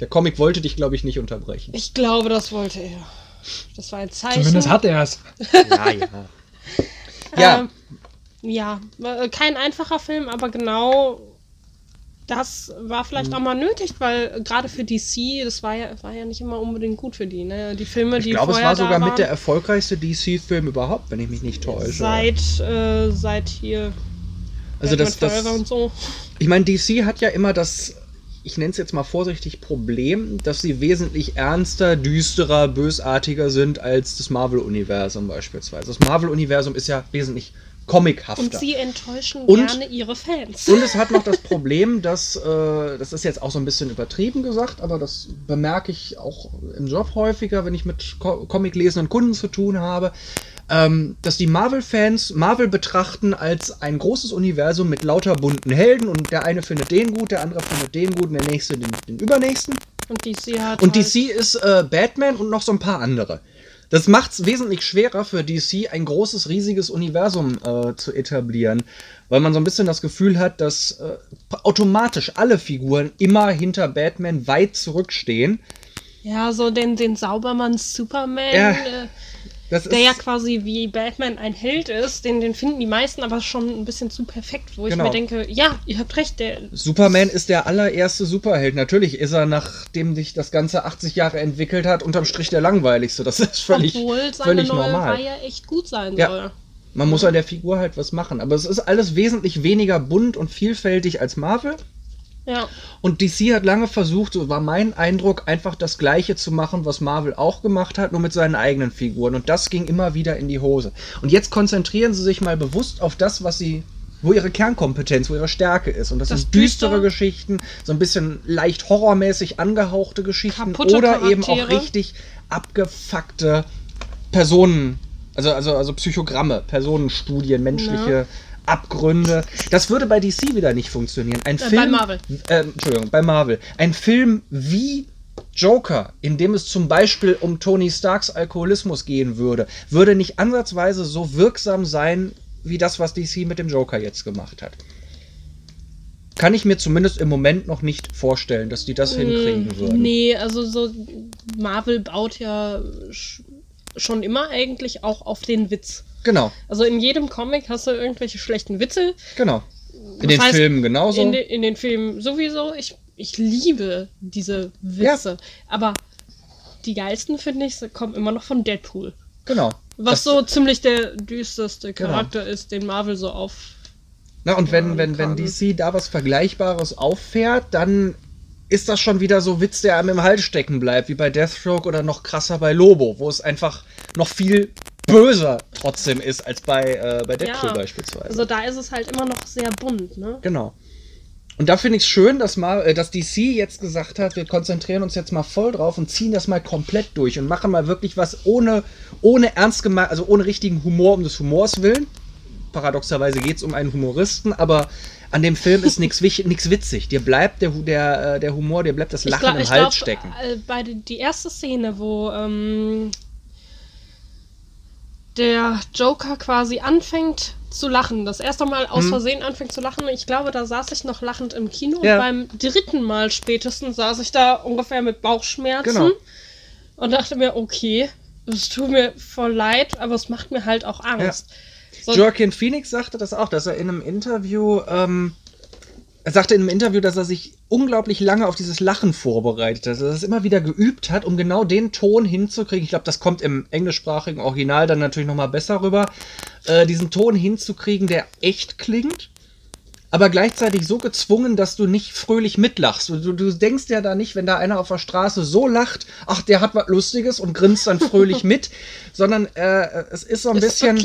Der Comic wollte dich, glaube ich, nicht unterbrechen. Ich glaube, das wollte er. Das war ein Zeichen. Zumindest hat er es. ja, ja. ja. Ähm, ja, kein einfacher Film, aber genau das war vielleicht auch mal nötig, weil gerade für DC, das war ja, war ja nicht immer unbedingt gut für die. Ne? Die Filme, ich die Ich glaube, es war sogar mit der erfolgreichste DC-Film überhaupt, wenn ich mich nicht täusche. Seit, äh, seit hier. Also das, das und so. Ich meine, DC hat ja immer das, ich nenne es jetzt mal vorsichtig, Problem, dass sie wesentlich ernster, düsterer, bösartiger sind als das Marvel-Universum beispielsweise. Das Marvel-Universum ist ja wesentlich comichafter. Und sie enttäuschen und, gerne ihre Fans. Und es hat noch das Problem, dass, äh, das ist jetzt auch so ein bisschen übertrieben gesagt, aber das bemerke ich auch im Job häufiger, wenn ich mit Co Comic-lesenden Kunden zu tun habe, ähm, dass die Marvel-Fans Marvel betrachten als ein großes Universum mit lauter bunten Helden und der eine findet den gut, der andere findet den gut und der nächste den, den übernächsten. Und DC hat. Und halt DC ist äh, Batman und noch so ein paar andere. Das macht es wesentlich schwerer für DC, ein großes, riesiges Universum äh, zu etablieren, weil man so ein bisschen das Gefühl hat, dass äh, automatisch alle Figuren immer hinter Batman weit zurückstehen. Ja, so den, den Saubermann Superman. Ja. Äh, das der ja quasi wie Batman ein Held ist, den, den finden die meisten aber schon ein bisschen zu perfekt, wo genau. ich mir denke, ja, ihr habt recht. Der Superman ist der allererste Superheld. Natürlich ist er, nachdem sich das Ganze 80 Jahre entwickelt hat, unterm Strich der langweiligste. Das ist völlig, Obwohl seine völlig neue normal. Reihe echt gut sein ja. soll. Man muss an der Figur halt was machen. Aber es ist alles wesentlich weniger bunt und vielfältig als Marvel. Ja. Und DC hat lange versucht, so war mein Eindruck, einfach das Gleiche zu machen, was Marvel auch gemacht hat, nur mit seinen eigenen Figuren. Und das ging immer wieder in die Hose. Und jetzt konzentrieren sie sich mal bewusst auf das, was sie wo ihre Kernkompetenz, wo ihre Stärke ist. Und das, das sind düstere düster. Geschichten, so ein bisschen leicht horrormäßig angehauchte Geschichten oder eben auch richtig abgefuckte Personen, also, also, also Psychogramme, Personenstudien, menschliche ja. Abgründe. Das würde bei DC wieder nicht funktionieren. Ein äh, Film. Bei Marvel. Äh, Entschuldigung, bei Marvel. Ein Film wie Joker, in dem es zum Beispiel um Tony Starks Alkoholismus gehen würde, würde nicht ansatzweise so wirksam sein wie das, was DC mit dem Joker jetzt gemacht hat. Kann ich mir zumindest im Moment noch nicht vorstellen, dass die das mm, hinkriegen würden. Nee, also so Marvel baut ja schon immer eigentlich auch auf den Witz. Genau. Also in jedem Comic hast du irgendwelche schlechten Witze. Genau. In das den heißt, Filmen genauso. In, de, in, den Filmen sowieso. Ich, ich liebe diese Witze. Ja. Aber die geilsten, finde ich, kommen immer noch von Deadpool. Genau. Was das, so ziemlich der düsterste genau. Charakter genau. ist, den Marvel so auf. Na, und wenn, wenn, wenn DC da was Vergleichbares auffährt, dann ist das schon wieder so Witz, der einem im Hals stecken bleibt, wie bei Deathstroke oder noch krasser bei Lobo, wo es einfach noch viel böser trotzdem ist als bei, äh, bei Deadpool ja, beispielsweise. Also da ist es halt immer noch sehr bunt, ne? Genau. Und da finde ich es schön, dass, mal, äh, dass DC jetzt gesagt hat, wir konzentrieren uns jetzt mal voll drauf und ziehen das mal komplett durch und machen mal wirklich was ohne, ohne ernst gemeint, also ohne richtigen Humor um des Humors willen. Paradoxerweise geht es um einen Humoristen, aber an dem Film ist nichts witzig. Dir bleibt der, der, äh, der Humor, dir bleibt das Lachen glaub, im Hals glaub, stecken. Äh, bei die erste Szene, wo ähm, der Joker quasi anfängt zu lachen. Das erste Mal aus hm. Versehen anfängt zu lachen. Ich glaube, da saß ich noch lachend im Kino. Ja. Und beim dritten Mal spätestens saß ich da ungefähr mit Bauchschmerzen. Genau. Und dachte mir, okay, es tut mir voll leid, aber es macht mir halt auch Angst. Ja. So, Joaquin Phoenix sagte das auch, dass er in einem Interview ähm, er sagte in einem Interview, dass er sich unglaublich lange auf dieses Lachen vorbereitet hat, dass er das immer wieder geübt hat, um genau den Ton hinzukriegen. Ich glaube, das kommt im englischsprachigen Original dann natürlich noch mal besser rüber, äh, diesen Ton hinzukriegen, der echt klingt, aber gleichzeitig so gezwungen, dass du nicht fröhlich mitlachst. Du, du denkst ja da nicht, wenn da einer auf der Straße so lacht, ach, der hat was Lustiges und grinst dann fröhlich mit, sondern äh, es ist so ein ist bisschen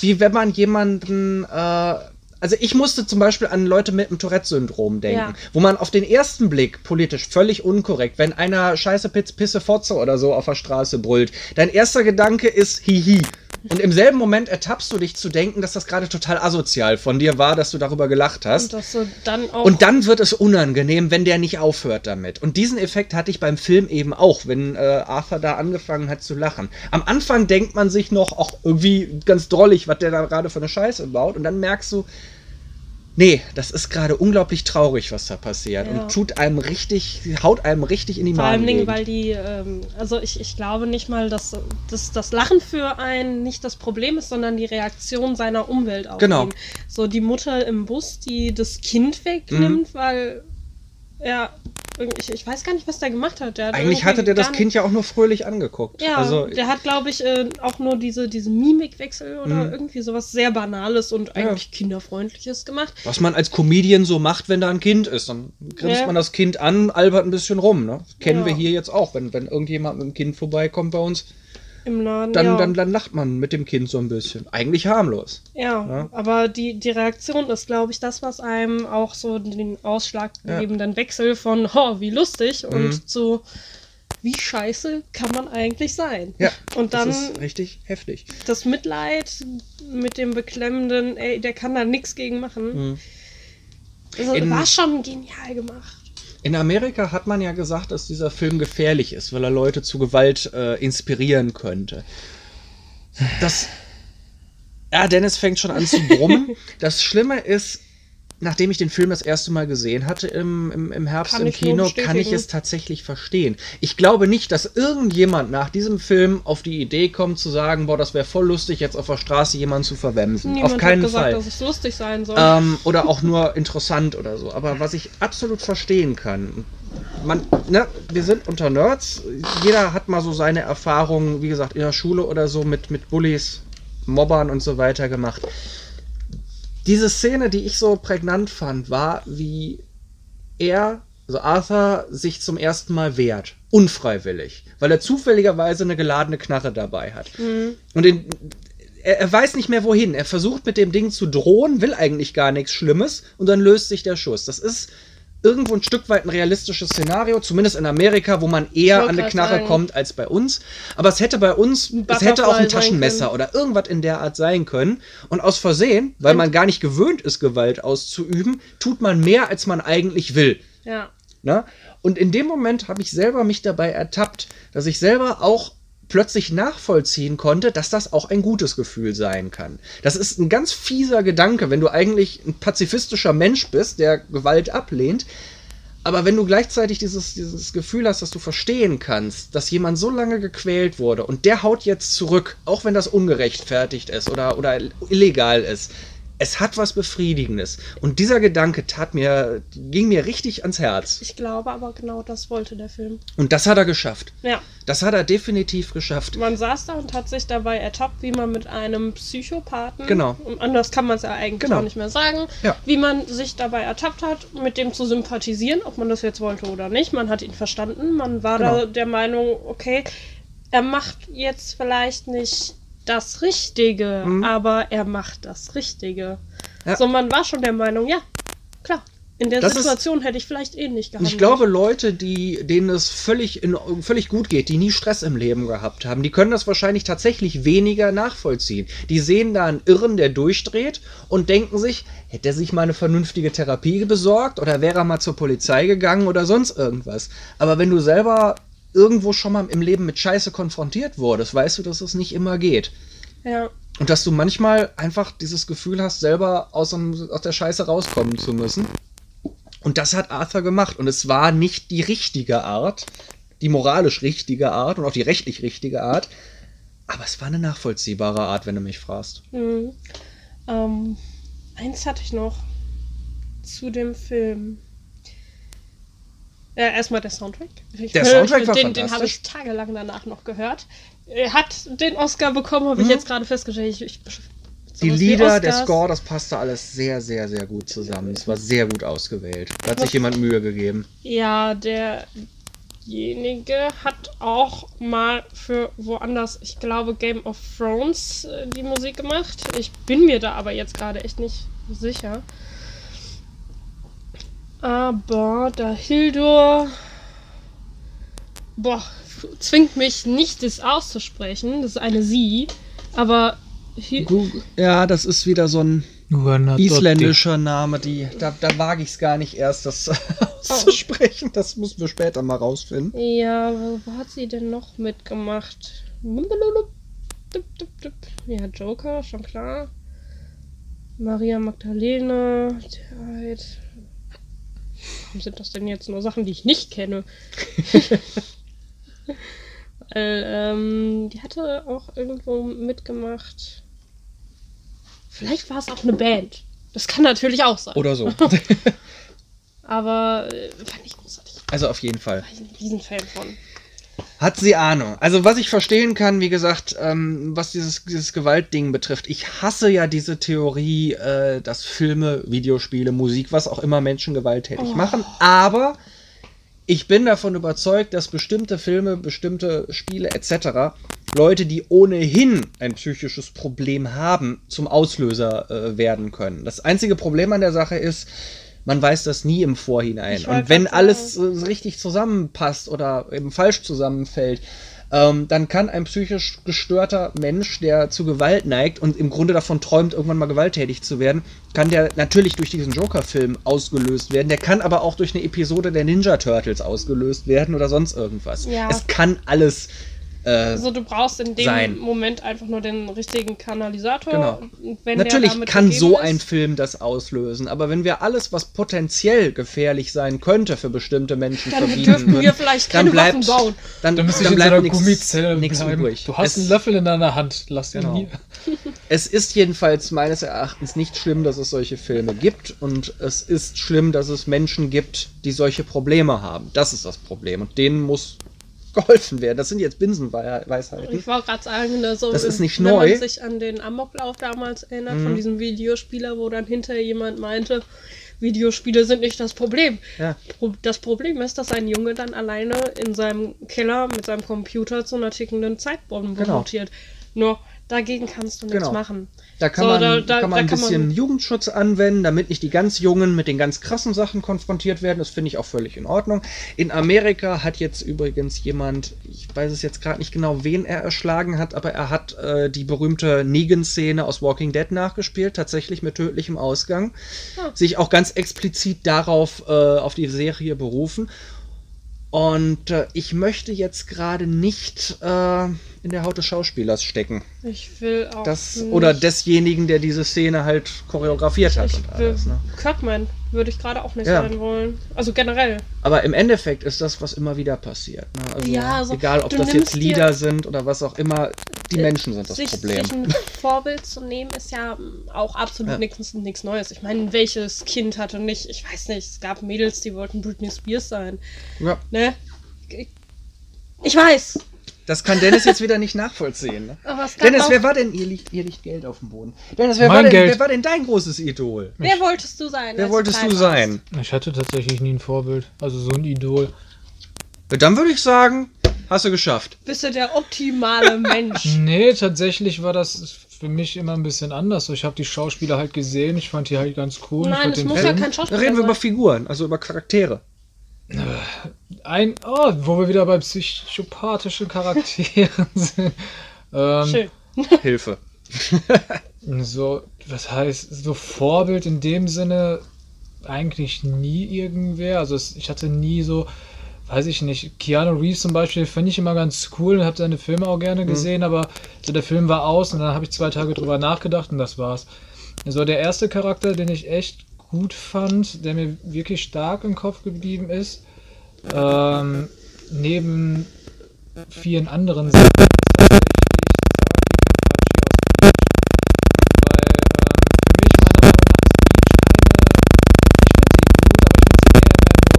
wie wenn man jemanden äh, also ich musste zum Beispiel an Leute mit dem Tourette-Syndrom denken, ja. wo man auf den ersten Blick politisch völlig unkorrekt, wenn einer Scheiße, Pitz, Pisse, Fotze oder so auf der Straße brüllt, dein erster Gedanke ist Hihi. Und im selben Moment ertappst du dich zu denken, dass das gerade total asozial von dir war, dass du darüber gelacht hast. Und, dann, und dann wird es unangenehm, wenn der nicht aufhört damit. Und diesen Effekt hatte ich beim Film eben auch, wenn äh, Arthur da angefangen hat zu lachen. Am Anfang denkt man sich noch, auch irgendwie ganz drollig, was der da gerade für eine Scheiße baut. Und dann merkst du, Nee, das ist gerade unglaublich traurig, was da passiert. Ja. Und tut einem richtig, haut einem richtig in die Magen. Vor allem, weil die, ähm, also ich, ich glaube nicht mal, dass, dass das Lachen für einen nicht das Problem ist, sondern die Reaktion seiner Umwelt auf genau. ihn. So die Mutter im Bus, die das Kind wegnimmt, mhm. weil er ich, ich, weiß gar nicht, was der gemacht hat. hat Eigentlich hatte der das Kind ja auch nur fröhlich angeguckt. Ja, also, der hat, glaube ich, äh, auch nur diese, diese Mimikwechsel oder mh. irgendwie sowas sehr Banales und eigentlich ja. Kinderfreundliches gemacht. Was man als Comedian so macht, wenn da ein Kind ist. Dann grinst ja. man das Kind an, albert ein bisschen rum. Ne? kennen ja. wir hier jetzt auch. Wenn, wenn irgendjemand mit dem Kind vorbeikommt bei uns, Im Laden, dann, ja. dann, dann lacht man mit dem Kind so ein bisschen. Eigentlich harmlos. Ja, ja. aber die, die Reaktion ist, glaube ich, das, was einem auch so den ausschlaggebenden ja. Wechsel von, oh, wie lustig mhm. und zu, wie scheiße kann man eigentlich sein? Ja, und dann das ist richtig heftig. Das Mitleid mit dem beklemmenden, ey, der kann da nichts gegen machen. Mhm. Also, In, war schon genial gemacht. In Amerika hat man ja gesagt, dass dieser Film gefährlich ist, weil er Leute zu Gewalt äh, inspirieren könnte. Das. Ja, Dennis fängt schon an zu brummen. das Schlimme ist, nachdem ich den Film das erste Mal gesehen hatte im, im, im Herbst kann im Kino, kann ich es tatsächlich verstehen. Ich glaube nicht, dass irgendjemand nach diesem Film auf die Idee kommt zu sagen, boah, das wäre voll lustig, jetzt auf der Straße jemanden zu verwemsen. Niemand auf keinen hat gesagt, Fall. dass es lustig sein soll. Ähm, oder auch nur interessant oder so. Aber was ich absolut verstehen kann, man, ne, wir sind unter Nerds. Jeder hat mal so seine Erfahrungen, wie gesagt, in der Schule oder so mit, mit Bullies, Mobbern und so weiter gemacht diese Szene, die ich so prägnant fand, war, wie er, also Arthur, sich zum ersten Mal wehrt. Unfreiwillig. Weil er zufälligerweise eine geladene Knarre dabei hat. Mhm. Und in, er, er, weiß nicht mehr wohin. Er versucht mit dem Ding zu drohen, will eigentlich gar nichts Schlimmes und dann löst sich der Schuss. Das ist irgendwo ein Stück weit ein realistisches Szenario, zumindest in Amerika, wo man eher an eine Knarre sagen. kommt als bei uns. Aber es hätte bei uns, es hätte auch ein Taschenmesser oder irgendwas in der Art sein können. Und aus Versehen, weil man gar nicht gewöhnt ist, Gewalt auszuüben, tut man mehr, als man eigentlich will. Ja. Na? Und in dem Moment habe ich selber mich dabei ertappt, dass ich selber auch plötzlich nachvollziehen konnte, dass das auch ein gutes Gefühl sein kann. Das ist ein ganz fieser Gedanke, wenn du eigentlich ein pazifistischer Mensch bist, der Gewalt ablehnt. Aber wenn du gleichzeitig dieses, dieses Gefühl hast, dass du verstehen kannst, dass jemand so lange gequält wurde und der haut jetzt zurück, auch wenn das ungerechtfertigt ist oder, oder illegal ist, es hat was Befriedigendes. Und dieser Gedanke tat mir, ging mir richtig ans Herz. Ich glaube aber genau das wollte der Film. Und das hat er geschafft. Ja. Das hat er definitiv geschafft. Man saß da und hat sich dabei ertappt, wie man mit einem Psychopathen, genau. anders kann man es ja eigentlich genau. auch nicht mehr sagen, ja. wie man sich dabei ertappt hat, mit dem zu sympathisieren, ob man das jetzt wollte oder nicht. Man hat ihn verstanden. Man war genau. da der Meinung, okay, er macht jetzt vielleicht nicht das Richtige, mhm. aber er macht das Richtige. Ja. So, man war schon der Meinung, ja, klar. In der das Situation ist, hätte ich vielleicht ähnlich gehandelt. Ich glaube, Leute, die, denen es völlig, in, völlig gut geht, die nie Stress im Leben gehabt haben, die können das wahrscheinlich tatsächlich weniger nachvollziehen. Die sehen da einen Irren, der durchdreht und denken sich, hätte er sich mal eine vernünftige Therapie besorgt oder wäre er mal zur Polizei gegangen oder sonst irgendwas. Aber wenn du selber irgendwo schon mal im Leben mit Scheiße konfrontiert wurdest, weißt du, dass es nicht immer geht. Ja. Und dass du manchmal einfach dieses Gefühl hast, selber aus, aus der Scheiße rauskommen zu müssen. Und das hat Arthur gemacht. Und es war nicht die richtige Art, die moralisch richtige Art und auch die rechtlich richtige Art. Aber es war eine nachvollziehbare Art, wenn du mich fragst. Mhm. Ähm, eins hatte ich noch zu dem Film. Ja, erstmal der Soundtrack. Ich der Soundtrack war den, den habe ich tagelang danach noch gehört. Er hat den Oscar bekommen, habe ich mhm. jetzt gerade festgestellt. Ich, ich, die Lieder, der Score, das passte alles sehr, sehr, sehr gut zusammen. Es war sehr gut ausgewählt. Da hat sich jemand Mühe gegeben. Ja, derjenige hat auch mal für woanders, ich glaube, Game of Thrones äh, die Musik gemacht. Ich bin mir da aber jetzt gerade echt nicht sicher. Aber da Hildur. Boah, zwingt mich nicht, das auszusprechen. Das ist eine Sie. Aber. Ja, das ist wieder so ein isländischer Name. Die, da, da wage ich es gar nicht erst, das auszusprechen. Das müssen wir später mal rausfinden. Ja, wo hat sie denn noch mitgemacht? Ja, Joker, schon klar. Maria Magdalena. Warum sind das denn jetzt nur Sachen, die ich nicht kenne? Weil, ähm, die hatte auch irgendwo mitgemacht. Vielleicht war es auch eine Band. Das kann natürlich auch sein. Oder so. Aber äh, fand ich großartig. Also auf jeden Fall. War ich ein Riesenfan von. Hat sie Ahnung. Also was ich verstehen kann, wie gesagt, ähm, was dieses, dieses Gewaltding betrifft, ich hasse ja diese Theorie, äh, dass Filme, Videospiele, Musik, was auch immer Menschen gewalttätig oh. machen. Aber ich bin davon überzeugt, dass bestimmte Filme, bestimmte Spiele etc. Leute, die ohnehin ein psychisches Problem haben, zum Auslöser äh, werden können. Das einzige Problem an der Sache ist, man weiß das nie im Vorhinein. Und wenn alles äh, richtig zusammenpasst oder eben falsch zusammenfällt, ähm, dann kann ein psychisch gestörter Mensch, der zu Gewalt neigt und im Grunde davon träumt, irgendwann mal gewalttätig zu werden, kann der natürlich durch diesen Joker-Film ausgelöst werden. Der kann aber auch durch eine Episode der Ninja Turtles ausgelöst werden oder sonst irgendwas. Ja. Es kann alles also du brauchst in dem sein. Moment einfach nur den richtigen Kanalisator. Genau. Natürlich kann so ist, ein Film das auslösen, aber wenn wir alles, was potenziell gefährlich sein könnte für bestimmte Menschen dann verbieten dürfen würden, wir vielleicht keine dann bleibt, Waffen bauen. Dann, dann, dann bleibt nichts übrig. Du hast es, einen Löffel in deiner Hand, lass den genau. hier. Es ist jedenfalls meines Erachtens nicht schlimm, dass es solche Filme gibt und es ist schlimm, dass es Menschen gibt, die solche Probleme haben. Das ist das Problem und denen muss geholfen werden. Das sind jetzt Binsenweisheiten. Ich wollte gerade sagen, ne, so das ist nicht wenn neu. Wenn man sich an den Amoklauf damals erinnert, mhm. von diesem Videospieler, wo dann hinterher jemand meinte, Videospiele sind nicht das Problem. Ja. Das Problem ist, dass ein Junge dann alleine in seinem Keller mit seinem Computer zu einer tickenden Zeitbombe genau. mutiert. Nur dagegen kannst du nichts genau. machen. Da kann, so, man, da, da, kann man ein bisschen man Jugendschutz anwenden, damit nicht die ganz Jungen mit den ganz krassen Sachen konfrontiert werden. Das finde ich auch völlig in Ordnung. In Amerika hat jetzt übrigens jemand, ich weiß es jetzt gerade nicht genau, wen er erschlagen hat, aber er hat äh, die berühmte Negan-Szene aus Walking Dead nachgespielt, tatsächlich mit tödlichem Ausgang. Ja. Sich auch ganz explizit darauf, äh, auf die Serie berufen. Und äh, ich möchte jetzt gerade nicht äh, in der Haut des Schauspielers stecken. Ich will auch. Das, nicht. Oder desjenigen, der diese Szene halt choreografiert hat. Ich und alles, ne? Kirkman würde ich gerade auch nicht ja. sein wollen. Also generell. Aber im Endeffekt ist das, was immer wieder passiert. Ne? Also ja, also egal, ob das jetzt Lieder sind oder was auch immer, die äh, Menschen sind das sich, Problem. Sich ein Vorbild zu nehmen, ist ja auch absolut ja. nichts Neues. Ich meine, welches Kind hatte nicht, ich weiß nicht, es gab Mädels, die wollten Britney Spears sein. Ja. Ne? Ich weiß, das kann Dennis jetzt wieder nicht nachvollziehen. Ne? Dennis, wer war denn, ihr liegt, ihr liegt Geld auf dem Boden. Dennis, wer war, denn, wer war, denn, dein großes Idol? Wer wolltest du sein? Wer wolltest du sein? Ich hatte tatsächlich nie ein Vorbild, also so ein Idol. Dann würde ich sagen, hast du geschafft. Bist du der optimale Mensch? nee, tatsächlich war das für mich immer ein bisschen anders. Ich habe die Schauspieler halt gesehen, ich fand die halt ganz cool. Nein, es muss ja kein Schauspieler Da reden wir über Figuren, also über Charaktere. Ein, oh, wo wir wieder bei psychopathischen Charakteren sind. Ähm, Schön. Hilfe. so, was heißt, so Vorbild in dem Sinne eigentlich nie irgendwer. Also es, ich hatte nie so, weiß ich nicht, Keanu Reeves zum Beispiel finde ich immer ganz cool und habe seine Filme auch gerne mhm. gesehen, mhm. aber so der Film war aus und dann habe ich zwei Tage drüber nachgedacht und das war's. So der erste Charakter, den ich echt gut fand, der mir wirklich stark im Kopf geblieben ist, ähm, neben vielen anderen Sachen,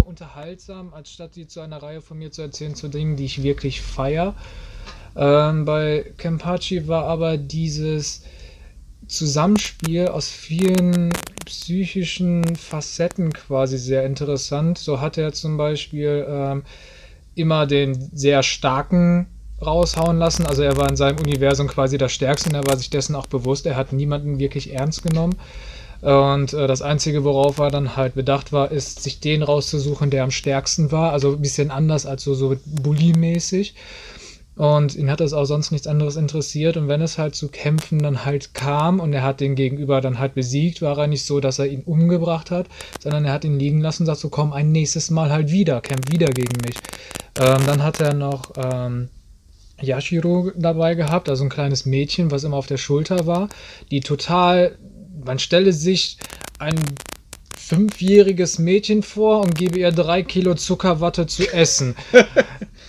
unterhaltsam, anstatt sie zu einer Reihe von mir zu erzählen zu Dingen, die ich wirklich feier. Ähm, bei Kempachi war aber dieses Zusammenspiel aus vielen psychischen Facetten quasi sehr interessant. So hat er zum Beispiel ähm, immer den sehr starken raushauen lassen. Also er war in seinem Universum quasi das Stärkste und er war sich dessen auch bewusst. Er hat niemanden wirklich ernst genommen. Und äh, das Einzige, worauf er dann halt bedacht war, ist, sich den rauszusuchen, der am stärksten war. Also ein bisschen anders als so, so Bully-mäßig. Und ihn hat das auch sonst nichts anderes interessiert. Und wenn es halt zu Kämpfen dann halt kam und er hat den Gegenüber dann halt besiegt, war er nicht so, dass er ihn umgebracht hat, sondern er hat ihn liegen lassen und sagt so, komm, ein nächstes Mal halt wieder, kämpf wieder gegen mich. Ähm, dann hat er noch ähm, Yashiro dabei gehabt, also ein kleines Mädchen, was immer auf der Schulter war, die total, man stelle sich ein fünfjähriges Mädchen vor und gebe ihr drei Kilo Zuckerwatte zu essen.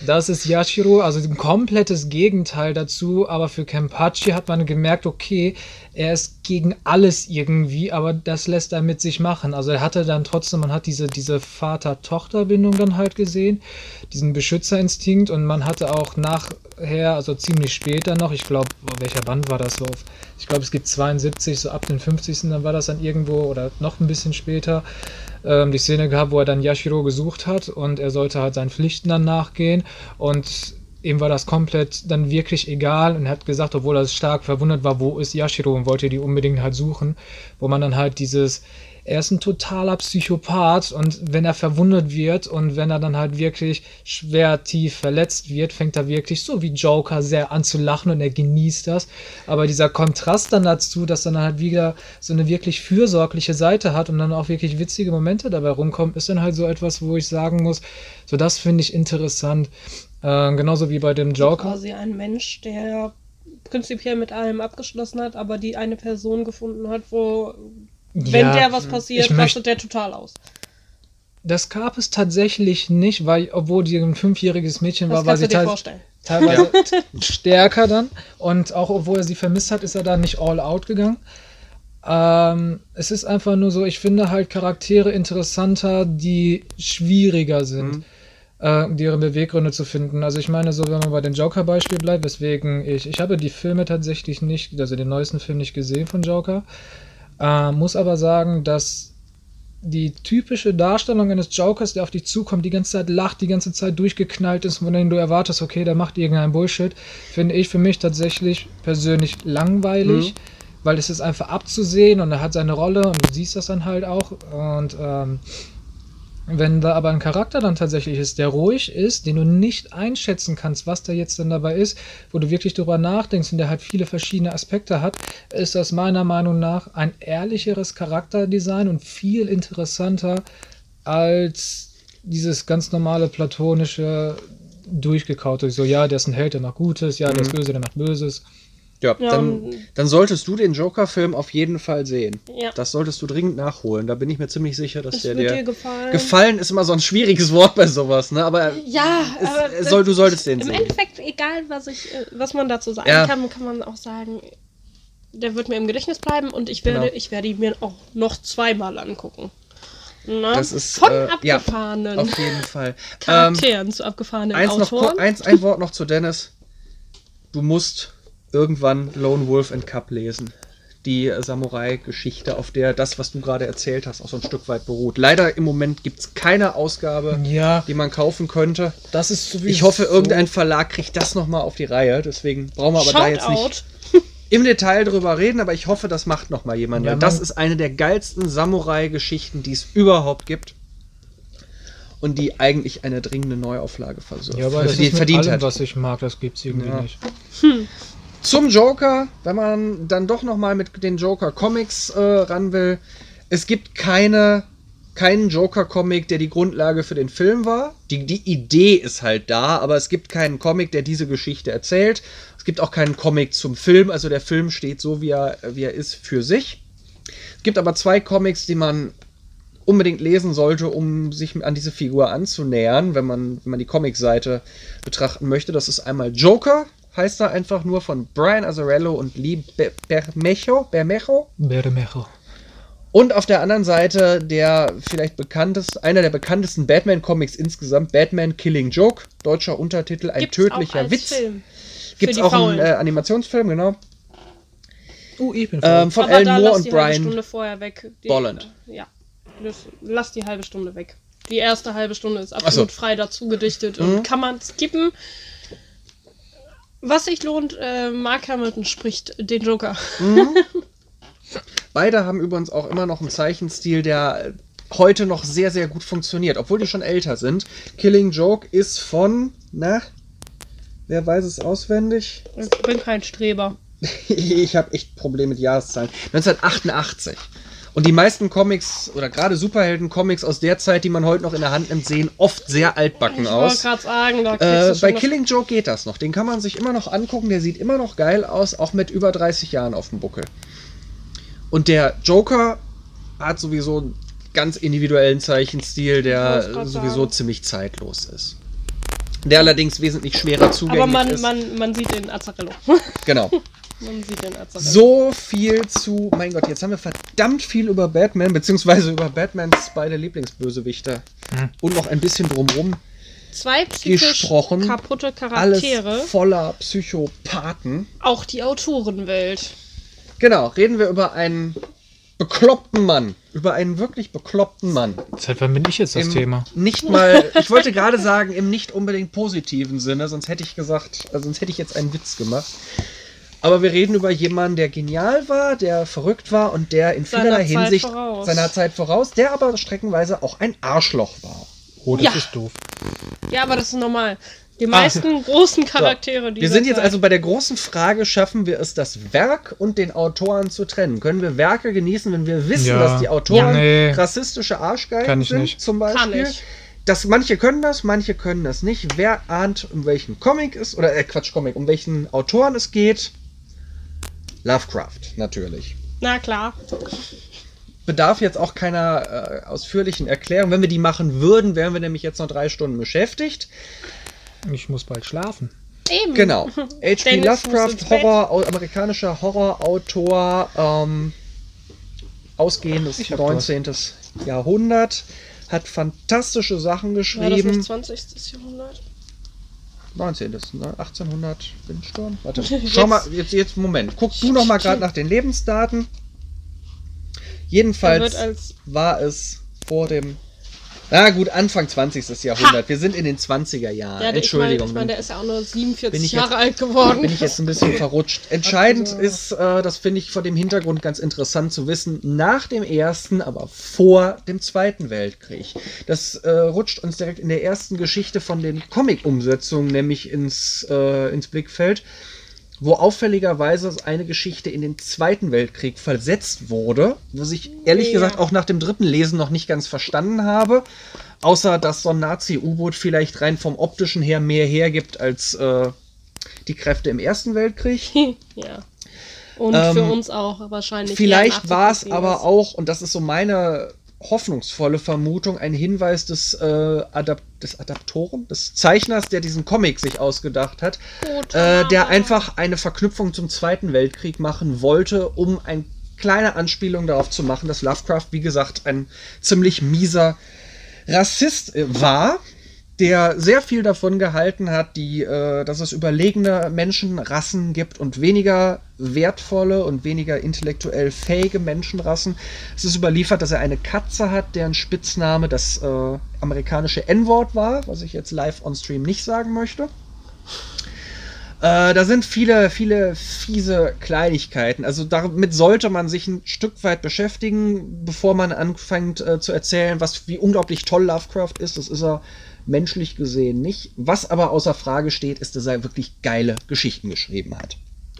Das ist Yashiro, also ein komplettes Gegenteil dazu, aber für Kempachi hat man gemerkt, okay, er ist gegen alles irgendwie, aber das lässt er mit sich machen. Also er hatte dann trotzdem, man hat diese, diese Vater-Tochter-Bindung dann halt gesehen, diesen Beschützerinstinkt und man hatte auch nachher, also ziemlich später noch, ich glaube, welcher Band war das so? Ich glaube, es gibt 72, so ab den 50. dann war das dann irgendwo oder noch ein bisschen später ähm, die Szene gehabt, wo er dann Yashiro gesucht hat und er sollte halt seinen Pflichten dann nachgehen und ihm war das komplett dann wirklich egal und er hat gesagt, obwohl er stark verwundert war, wo ist Yashiro und wollte die unbedingt halt suchen, wo man dann halt dieses, er ist ein totaler Psychopath und wenn er verwundet wird und wenn er dann halt wirklich schwer tief verletzt wird, fängt er wirklich so wie Joker sehr an zu lachen und er genießt das. Aber dieser Kontrast dann dazu, dass dann halt wieder so eine wirklich fürsorgliche Seite hat und dann auch wirklich witzige Momente dabei rumkommen, ist dann halt so etwas, wo ich sagen muss, so das finde ich interessant. Äh, genauso wie bei dem Joker. Quasi ein Mensch, der prinzipiell mit allem abgeschlossen hat, aber die eine Person gefunden hat, wo, wenn ja, der was passiert, rastet der total aus. Das gab es tatsächlich nicht, weil, obwohl die ein fünfjähriges Mädchen das war, war sie te teilweise stärker dann. Und auch obwohl er sie vermisst hat, ist er dann nicht all out gegangen. Ähm, es ist einfach nur so, ich finde halt Charaktere interessanter, die schwieriger sind. Mhm äh, deren Beweggründe zu finden. Also ich meine, so wenn man bei dem Joker-Beispiel bleibt, weswegen ich, ich habe die Filme tatsächlich nicht, also den neuesten Film nicht gesehen von Joker, äh, muss aber sagen, dass die typische Darstellung eines Jokers, der auf dich zukommt, die ganze Zeit lacht, die ganze Zeit durchgeknallt ist, von dem du erwartest, okay, der macht irgendeinen Bullshit, finde ich für mich tatsächlich persönlich langweilig, mhm. weil es ist einfach abzusehen und er hat seine Rolle und du siehst das dann halt auch und ähm, wenn da aber ein Charakter dann tatsächlich ist, der ruhig ist, den du nicht einschätzen kannst, was da jetzt dann dabei ist, wo du wirklich drüber nachdenkst und der halt viele verschiedene Aspekte hat, ist das meiner Meinung nach ein ehrlicheres Charakterdesign und viel interessanter als dieses ganz normale platonische durchgekaute. So, ja, der ist ein Held, der macht Gutes, ja, der ist mhm. böse, der macht Böses. Ja, ja dann, dann solltest du den Joker-Film auf jeden Fall sehen. Ja. Das solltest du dringend nachholen. Da bin ich mir ziemlich sicher, dass der dir, dir gefallen. gefallen ist immer so ein schwieriges Wort bei sowas, ne? Aber ja, es, aber soll, du solltest den im sehen. Im Endeffekt, egal was ich, äh, was man dazu sagen ja. kann, kann man auch sagen, der wird mir im Gedächtnis bleiben und ich werde, genau. ich werde ihn mir auch noch zweimal angucken. Na, das ist, Von äh, abgefahrenen. Ja, auf jeden Fall. Charakteren ähm, zu abgefahrenen eins Autoren. Noch, eins, ein Wort noch zu Dennis. Du musst irgendwann Lone Wolf and Cup lesen. Die Samurai-Geschichte, auf der das, was du gerade erzählt hast, auch so ein Stück weit beruht. Leider im Moment gibt es keine Ausgabe, ja, die man kaufen könnte. Das ist sowieso Ich hoffe, irgendein Verlag kriegt das nochmal auf die Reihe. Deswegen brauchen wir aber Shout da jetzt nicht im Detail drüber reden, aber ich hoffe, das macht nochmal jemand. Ja, das ist eine der geilsten Samurai-Geschichten, die es überhaupt gibt und die eigentlich eine dringende Neuauflage versucht. Ja, aber das die ist verdient allem, hat. was ich mag, das gibt es irgendwie ja. nicht. Hm. Zum Joker, wenn man dann doch noch mal mit den Joker Comics äh, ran will, es gibt keine keinen Joker-Comic, der die Grundlage für den Film war. Die, die Idee ist halt da, aber es gibt keinen Comic, der diese Geschichte erzählt. Es gibt auch keinen Comic zum Film, also der Film steht so, wie er, wie er ist, für sich. Es gibt aber zwei Comics, die man unbedingt lesen sollte, um sich an diese Figur anzunähern, wenn man, wenn man die Comic-Seite betrachten möchte. Das ist einmal Joker, heißt er einfach nur von Brian Azzarello und Lee Bermejo. Bermejo? Bermejo. Und auf der anderen Seite der vielleicht bekannteste, einer der bekanntesten Batman-Comics insgesamt, Batman Killing Joke, deutscher Untertitel, ein Gibt's tödlicher Witz. Gibt es auch einen äh, Animationsfilm, genau. Uh, ich bin ähm, von Aber Alan Moore und Brian. Halbe Stunde vorher weg. Die, Bolland. Ja. Lass die halbe Stunde weg. Die erste halbe Stunde ist absolut so. frei dazu gedichtet mhm. und kann man skippen. Was sich lohnt, äh, Mark Hamilton spricht den Joker. Mhm. Beide haben übrigens auch immer noch einen Zeichenstil, der heute noch sehr, sehr gut funktioniert, obwohl die schon älter sind. Killing Joke ist von, na, wer weiß es auswendig? Ich bin kein Streber. ich habe echt Probleme mit Jahreszahlen. 1988. Und die meisten Comics oder gerade Superhelden-Comics aus der Zeit, die man heute noch in der Hand nimmt, sehen oft sehr altbacken ich aus. Ich gerade sagen, da äh, Bei Killing Joke geht das noch. Den kann man sich immer noch angucken. Der sieht immer noch geil aus, auch mit über 30 Jahren auf dem Buckel. Und der Joker hat sowieso einen ganz individuellen Zeichenstil, der sowieso sagen. ziemlich zeitlos ist. Der allerdings wesentlich schwerer zugänglich Aber man, ist. Man, man sieht den Azzarello. Genau. So viel zu. Mein Gott, jetzt haben wir verdammt viel über Batman, beziehungsweise über Batmans beide Lieblingsbösewichte hm. und noch ein bisschen drumrum Zwei psychisch gesprochen. kaputte Charaktere. Alles voller Psychopathen. Auch die Autorenwelt. Genau, reden wir über einen bekloppten Mann. Über einen wirklich bekloppten Mann. Seit wann bin ich jetzt das Im Thema? Nicht mal, ich wollte gerade sagen, im nicht unbedingt positiven Sinne, sonst hätte ich gesagt, also sonst hätte ich jetzt einen Witz gemacht. Aber wir reden über jemanden, der genial war, der verrückt war und der in vielerlei Hinsicht voraus. seiner Zeit voraus, der aber streckenweise auch ein Arschloch war. Oh, das ja. ist doof. Ja, aber das ist normal. Die meisten ah. großen Charaktere, die. Wir sind jetzt Zeit. also bei der großen Frage: Schaffen wir es, das Werk und den Autoren zu trennen? Können wir Werke genießen, wenn wir wissen, ja. dass die Autoren ja, nee. rassistische Arschgeigen sind, nicht. zum Beispiel? Kann ich. Das, manche können das, manche können das nicht. Wer ahnt, um welchen Comic es, oder äh, Quatsch, Comic, um welchen Autoren es geht? Lovecraft, natürlich. Na klar. Bedarf jetzt auch keiner äh, ausführlichen Erklärung. Wenn wir die machen würden, wären wir nämlich jetzt noch drei Stunden beschäftigt. Ich muss bald schlafen. Eben. Genau. H.P. Lovecraft, Horror, amerikanischer Horrorautor, ähm, ausgehendes 19. Das. Jahrhundert, hat fantastische Sachen geschrieben. War das nicht 20. Jahrhundert? 19. Ne? 1800 Windsturm. Warte, schau mal, jetzt, jetzt Moment. Guck du noch mal gerade nach den Lebensdaten. Jedenfalls war es vor dem na gut, Anfang 20. Jahrhundert. Ha! Wir sind in den 20er Jahren. Ja, Entschuldigung. Ich meine, der ist ja auch nur 47 Jahre jetzt, alt geworden. Bin ich jetzt ein bisschen verrutscht. Entscheidend also. ist, äh, das finde ich vor dem Hintergrund ganz interessant zu wissen, nach dem Ersten, aber vor dem Zweiten Weltkrieg. Das äh, rutscht uns direkt in der ersten Geschichte von den Comic-Umsetzungen nämlich ins, äh, ins Blickfeld wo auffälligerweise eine Geschichte in den Zweiten Weltkrieg versetzt wurde, was ich ehrlich ja. gesagt auch nach dem dritten Lesen noch nicht ganz verstanden habe. Außer dass so ein Nazi-U-Boot vielleicht rein vom optischen her mehr hergibt als äh, die Kräfte im Ersten Weltkrieg. ja. Und ähm, für uns auch wahrscheinlich. Vielleicht war es aber auch, und das ist so meine hoffnungsvolle Vermutung, ein Hinweis des, äh, Adap des Adaptoren, des Zeichners, der diesen Comic sich ausgedacht hat, äh, der einfach eine Verknüpfung zum Zweiten Weltkrieg machen wollte, um eine kleine Anspielung darauf zu machen, dass Lovecraft, wie gesagt, ein ziemlich mieser Rassist äh, war der sehr viel davon gehalten hat, die, äh, dass es überlegene Menschenrassen gibt und weniger wertvolle und weniger intellektuell fähige Menschenrassen. Es ist überliefert, dass er eine Katze hat, deren Spitzname das äh, amerikanische N-Wort war, was ich jetzt live on Stream nicht sagen möchte. Äh, da sind viele, viele fiese Kleinigkeiten. Also damit sollte man sich ein Stück weit beschäftigen, bevor man anfängt äh, zu erzählen, was wie unglaublich toll Lovecraft ist. Das ist er menschlich gesehen nicht. Was aber außer Frage steht, ist, dass er wirklich geile Geschichten geschrieben hat.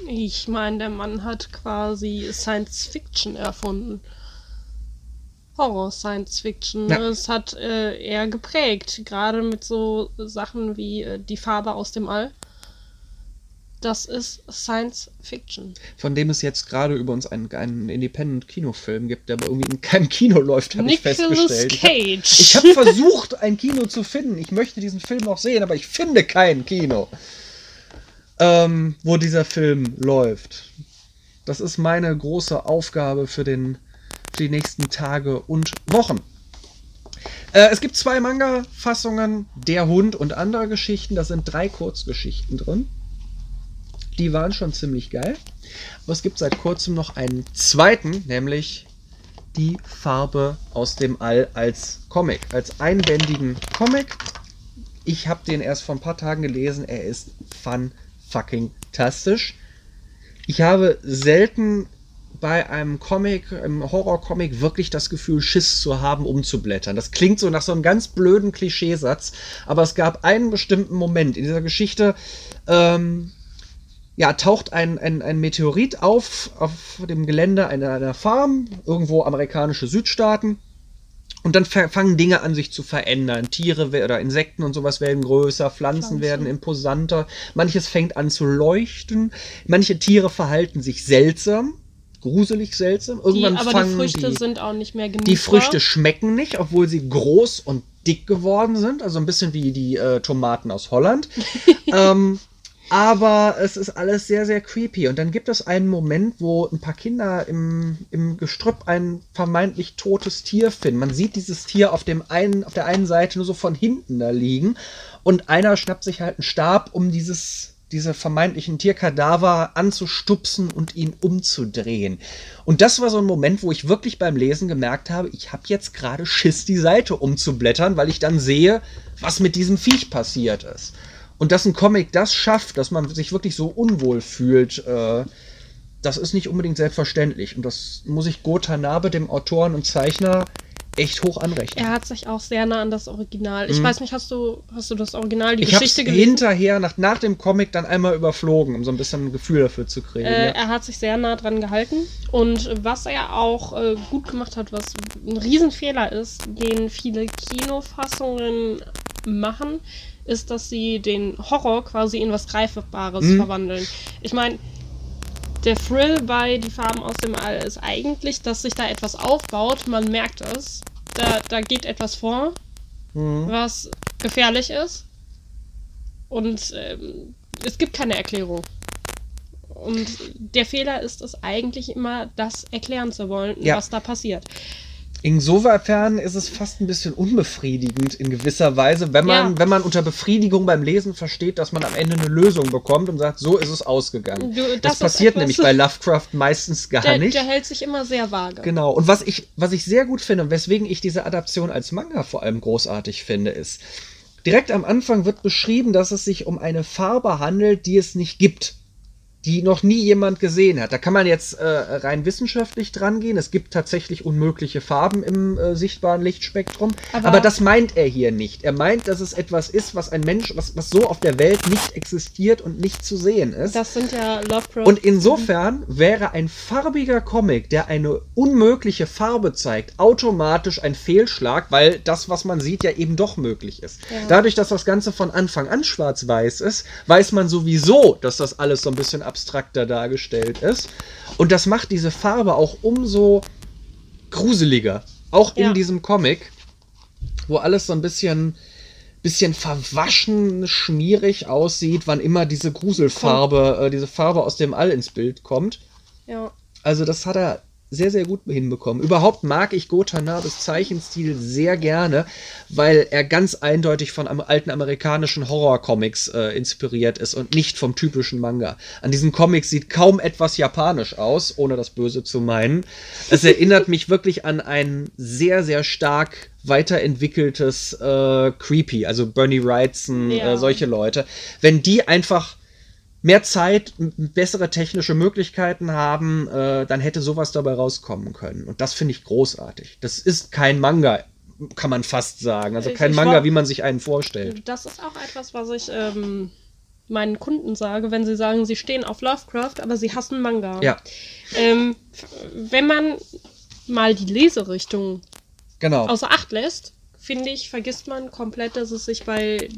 Ich meine, der Mann hat quasi Science Fiction erfunden. Horror Science Fiction. Ja. Es hat äh, er geprägt, gerade mit so Sachen wie äh, die Farbe aus dem All. Das ist Science Fiction. Von dem es jetzt gerade über uns einen, einen Independent-Kinofilm gibt, der aber irgendwie in keinem Kino läuft, habe ich festgestellt. Cage. Ich habe hab versucht, ein Kino zu finden. Ich möchte diesen Film noch sehen, aber ich finde kein Kino, ähm, wo dieser Film läuft. Das ist meine große Aufgabe für, den, für die nächsten Tage und Wochen. Äh, es gibt zwei Manga-Fassungen, Der Hund und andere Geschichten. Da sind drei Kurzgeschichten drin. Die waren schon ziemlich geil. Aber es gibt seit kurzem noch einen zweiten, nämlich die Farbe aus dem All als Comic, als einbändigen Comic. Ich habe den erst vor ein paar Tagen gelesen. Er ist fun fucking tastisch. Ich habe selten bei einem Comic, einem Horror-Comic, wirklich das Gefühl, Schiss zu haben, umzublättern. Das klingt so nach so einem ganz blöden Klischeesatz, aber es gab einen bestimmten Moment in dieser Geschichte, ähm, ja, taucht ein, ein, ein Meteorit auf auf dem Gelände einer, einer Farm, irgendwo amerikanische Südstaaten. Und dann fangen Dinge an sich zu verändern. Tiere oder Insekten und sowas werden größer, Pflanzen, Pflanzen, werden imposanter, manches fängt an zu leuchten, manche Tiere verhalten sich seltsam, gruselig seltsam. Irgendwann die, aber fangen die Früchte die, sind auch nicht mehr genießbar. Die Früchte schmecken nicht, obwohl sie groß und dick geworden sind, also ein bisschen wie die äh, Tomaten aus Holland. ähm, aber es ist alles sehr, sehr creepy. Und dann gibt es einen Moment, wo ein paar Kinder im, im Gestrüpp ein vermeintlich totes Tier finden. Man sieht dieses Tier auf, dem einen, auf der einen Seite nur so von hinten da liegen. Und einer schnappt sich halt einen Stab, um dieses, diese vermeintlichen Tierkadaver anzustupsen und ihn umzudrehen. Und das war so ein Moment, wo ich wirklich beim Lesen gemerkt habe, ich habe jetzt gerade Schiss, die Seite umzublättern, weil ich dann sehe, was mit diesem Viech passiert ist. Und dass ein Comic das schafft, dass man sich wirklich so unwohl fühlt, äh, das ist nicht unbedingt selbstverständlich. Und das muss ich Gotanabe, dem Autoren und Zeichner, echt hoch anrechnen. Er hat sich auch sehr nah an das Original. Ich mhm. weiß nicht, hast du, hast du das Original, die ich Geschichte gelesen? hinterher, nach, nach dem Comic, dann einmal überflogen, um so ein bisschen ein Gefühl dafür zu kriegen. Äh, ja. Er hat sich sehr nah dran gehalten. Und was er auch äh, gut gemacht hat, was ein Riesenfehler ist, den viele Kinofassungen machen, ist, dass sie den Horror quasi in was Greifbares mhm. verwandeln. Ich meine, der Thrill bei Die Farben aus dem All ist eigentlich, dass sich da etwas aufbaut, man merkt es, da, da geht etwas vor, mhm. was gefährlich ist und ähm, es gibt keine Erklärung. Und der Fehler ist es eigentlich immer, das erklären zu wollen, ja. was da passiert. Insofern ist es fast ein bisschen unbefriedigend in gewisser Weise, wenn man, ja. wenn man unter Befriedigung beim Lesen versteht, dass man am Ende eine Lösung bekommt und sagt, so ist es ausgegangen. Du, das, das passiert nämlich bei Lovecraft meistens gar der, nicht. Der hält sich immer sehr vage. Genau. Und was ich, was ich sehr gut finde und weswegen ich diese Adaption als Manga vor allem großartig finde, ist, direkt am Anfang wird beschrieben, dass es sich um eine Farbe handelt, die es nicht gibt die noch nie jemand gesehen hat. Da kann man jetzt äh, rein wissenschaftlich dran gehen. Es gibt tatsächlich unmögliche Farben im äh, sichtbaren Lichtspektrum. Aber, aber, das meint er hier nicht. Er meint, dass es etwas ist, was ein Mensch, was, was so auf der Welt nicht existiert und nicht zu sehen ist. Das sind ja Lovecraft. Und insofern wäre ein farbiger Comic, der eine unmögliche Farbe zeigt, automatisch ein Fehlschlag, weil das, was man sieht, ja eben doch möglich ist. Ja. Dadurch, dass das Ganze von Anfang an schwarz-weiß ist, weiß man sowieso, dass das alles so ein bisschen abstrakter dargestellt ist. Und das macht diese Farbe auch umso gruseliger. Auch in ja. diesem Comic, wo alles so ein bisschen, bisschen verwaschen, schmierig aussieht, wann immer diese Gruselfarbe, äh, diese Farbe aus dem All ins Bild kommt. Ja. Also das hat er sehr, sehr gut hinbekommen. Überhaupt mag ich Gotanabes Zeichenstil sehr gerne, weil er ganz eindeutig von alten amerikanischen Horrorcomics äh, inspiriert ist und nicht vom typischen Manga. An diesen Comics sieht kaum etwas japanisch aus, ohne das Böse zu meinen. Es erinnert mich wirklich an ein sehr, sehr stark weiterentwickeltes äh, Creepy, also Bernie Wrightson, ja. äh, solche Leute. Wenn die einfach mehr Zeit, bessere technische Möglichkeiten haben, äh, dann hätte sowas dabei rauskommen können. Und das finde ich großartig. Das ist kein Manga, kann man fast sagen. Also kein ich Manga, wie man sich einen vorstellt. Das ist auch etwas, was ich ähm, meinen Kunden sage, wenn sie sagen, sie stehen auf Lovecraft, aber sie hassen Manga. Ja. Ähm, wenn man mal die Leserichtung genau. außer Acht lässt, finde ich, vergisst man komplett, dass es sich bei